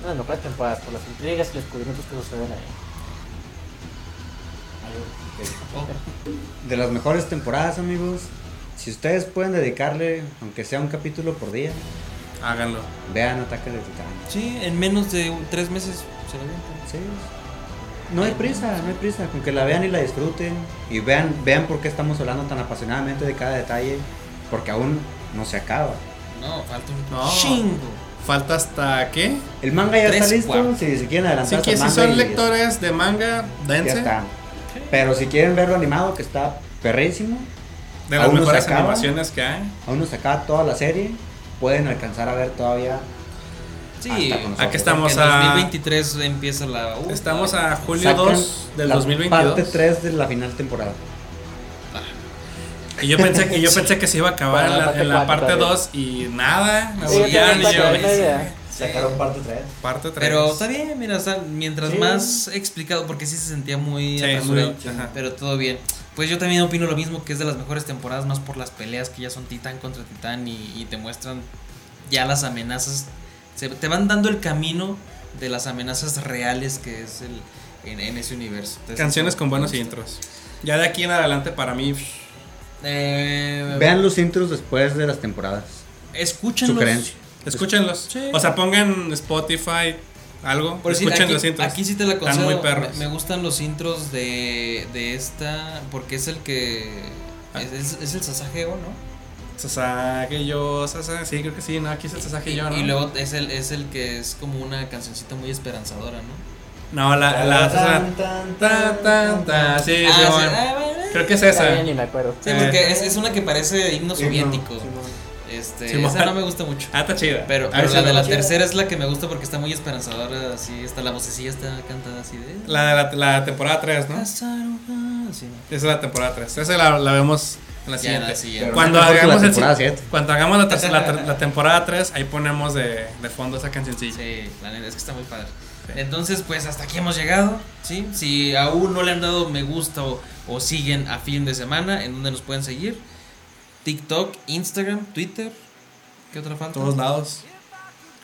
No, no fue temporada, por las intrigas y los descubrimientos que suceden ahí. De las mejores temporadas, amigos. Si ustedes pueden dedicarle, aunque sea un capítulo por día, Háganlo. vean Ataque de Titán. Sí, en menos de un- tres meses se lo. Sí. No hay prisa, no hay prisa, con que la vean y la disfruten y vean, vean por qué estamos hablando tan apasionadamente de cada detalle, porque aún no se acaba. No, falta un No. chingo. Falta hasta qué? El manga ya Tres está listo, si se quieren adelantar. Así que si son y lectores de manga, ya dense. está. Pero si quieren verlo animado, que está perrísimo, De las Aún no se mejores acaba. animaciones que hay. aún no se acaba toda la serie, pueden alcanzar a ver todavía. Sí. Aquí estamos en a 2023 empieza la. uh, estamos a julio Sacan 2 del la 2022. Parte 3 de la final temporada. Y yo pensé que yo pensé que se iba a acabar en la, parte en la cuatro parte todavía. 2 y nada, me Sí, volvían y yo. Sacaron parte 3. parte 3. Pero está bien, mira, o sea, mientras Sí. más explicado, porque sí se sentía muy Sí, muy- ajá. pero todo bien. Pues yo también opino lo mismo, que es de las mejores temporadas, más por las peleas que ya son titán contra titán y, y te muestran ya las amenazas, se, te van dando el camino de las amenazas reales que es el en, en ese universo. Entonces, Canciones con buenos intros. Ya de aquí en adelante para mí Eh, Vean los intros después de las temporadas. escúchenlos. Sugerencia. escúchenlos. Sí. O sea, pongan Spotify algo, Por decir, escuchen aquí, los intros. aquí sí te la Están concedo. muy perros. Me, me gustan los intros de, de esta, porque es el que... Es, es- es el Sasageo, ¿no? Sasage yo, Sasage, sí, creo que sí, no, aquí es el Sasage yo, ¿no? Y luego es el, es el que es como una cancioncita muy esperanzadora, ¿no? No, la, la, Tan, Sasa- tan, tan, tan, tan, sí, Ah, sí, sí, bueno. ah, bueno. Creo que es esa. ni me acuerdo. Sí, Eh. porque es, es una que parece himno soviético. Sí, no. Este, Sí, esa no me gusta mucho. Ah, está chida. Pero, pero sí la de la tercera es la que me gusta porque está muy esperanzadora, así, está la vocecilla está cantada así de... La de la, la temporada 3, ¿no? Esa es la temporada 3. Esa la, la vemos en la siguiente. la siguiente. Cuando la hagamos, el, temporada siete. cuando hagamos la, la, la temporada 3, ahí ponemos de, de fondo esa cancioncilla. Sí, la neta, es que está muy padre. Sí. Entonces, pues hasta aquí hemos llegado, ¿sí? Si aún no le han dado me gusta o, o siguen a fin de semana, ¿en dónde nos pueden seguir? TikTok, Instagram, Twitter. ¿Qué otra falta? todos lados.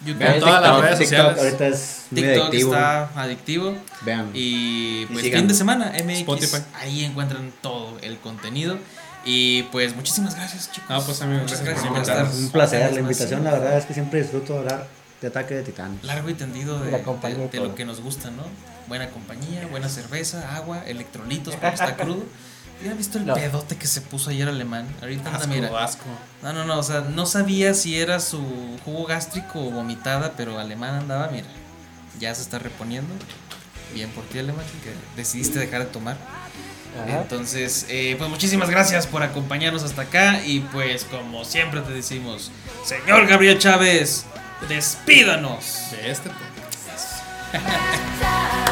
YouTube. Vean todas las TikTok, redes TikTok sociales. ahorita es muy TikTok adictivo. está adictivo. Vean. Y pues sigan. fin de semana, MX. Spotify. Ahí encuentran todo el contenido. Y pues muchísimas gracias, chicos. Ah, pues, amigo, Muchas gracias gracias por estar. un placer la invitación, la verdad es que siempre disfruto hablar de Ataque de Titanes. Largo y tendido de, de- de lo que nos gusta, ¿no? Buena compañía, buena cerveza, agua, electrolitos porque está crudo. ¿Ya visto el No. pedote que se puso ayer alemán? Ahorita anda, Asco, mira. asco. No, no, no, o sea, no sabía si era su jugo gástrico o vomitada, pero alemán andaba, mira. Ya se está reponiendo. Bien por ti, alemán, que decidiste dejar de tomar. Ajá. Entonces, eh, pues muchísimas gracias por acompañarnos hasta acá. Y pues, como siempre te decimos, señor Gabriel Chávez, despídanos. De este podcast.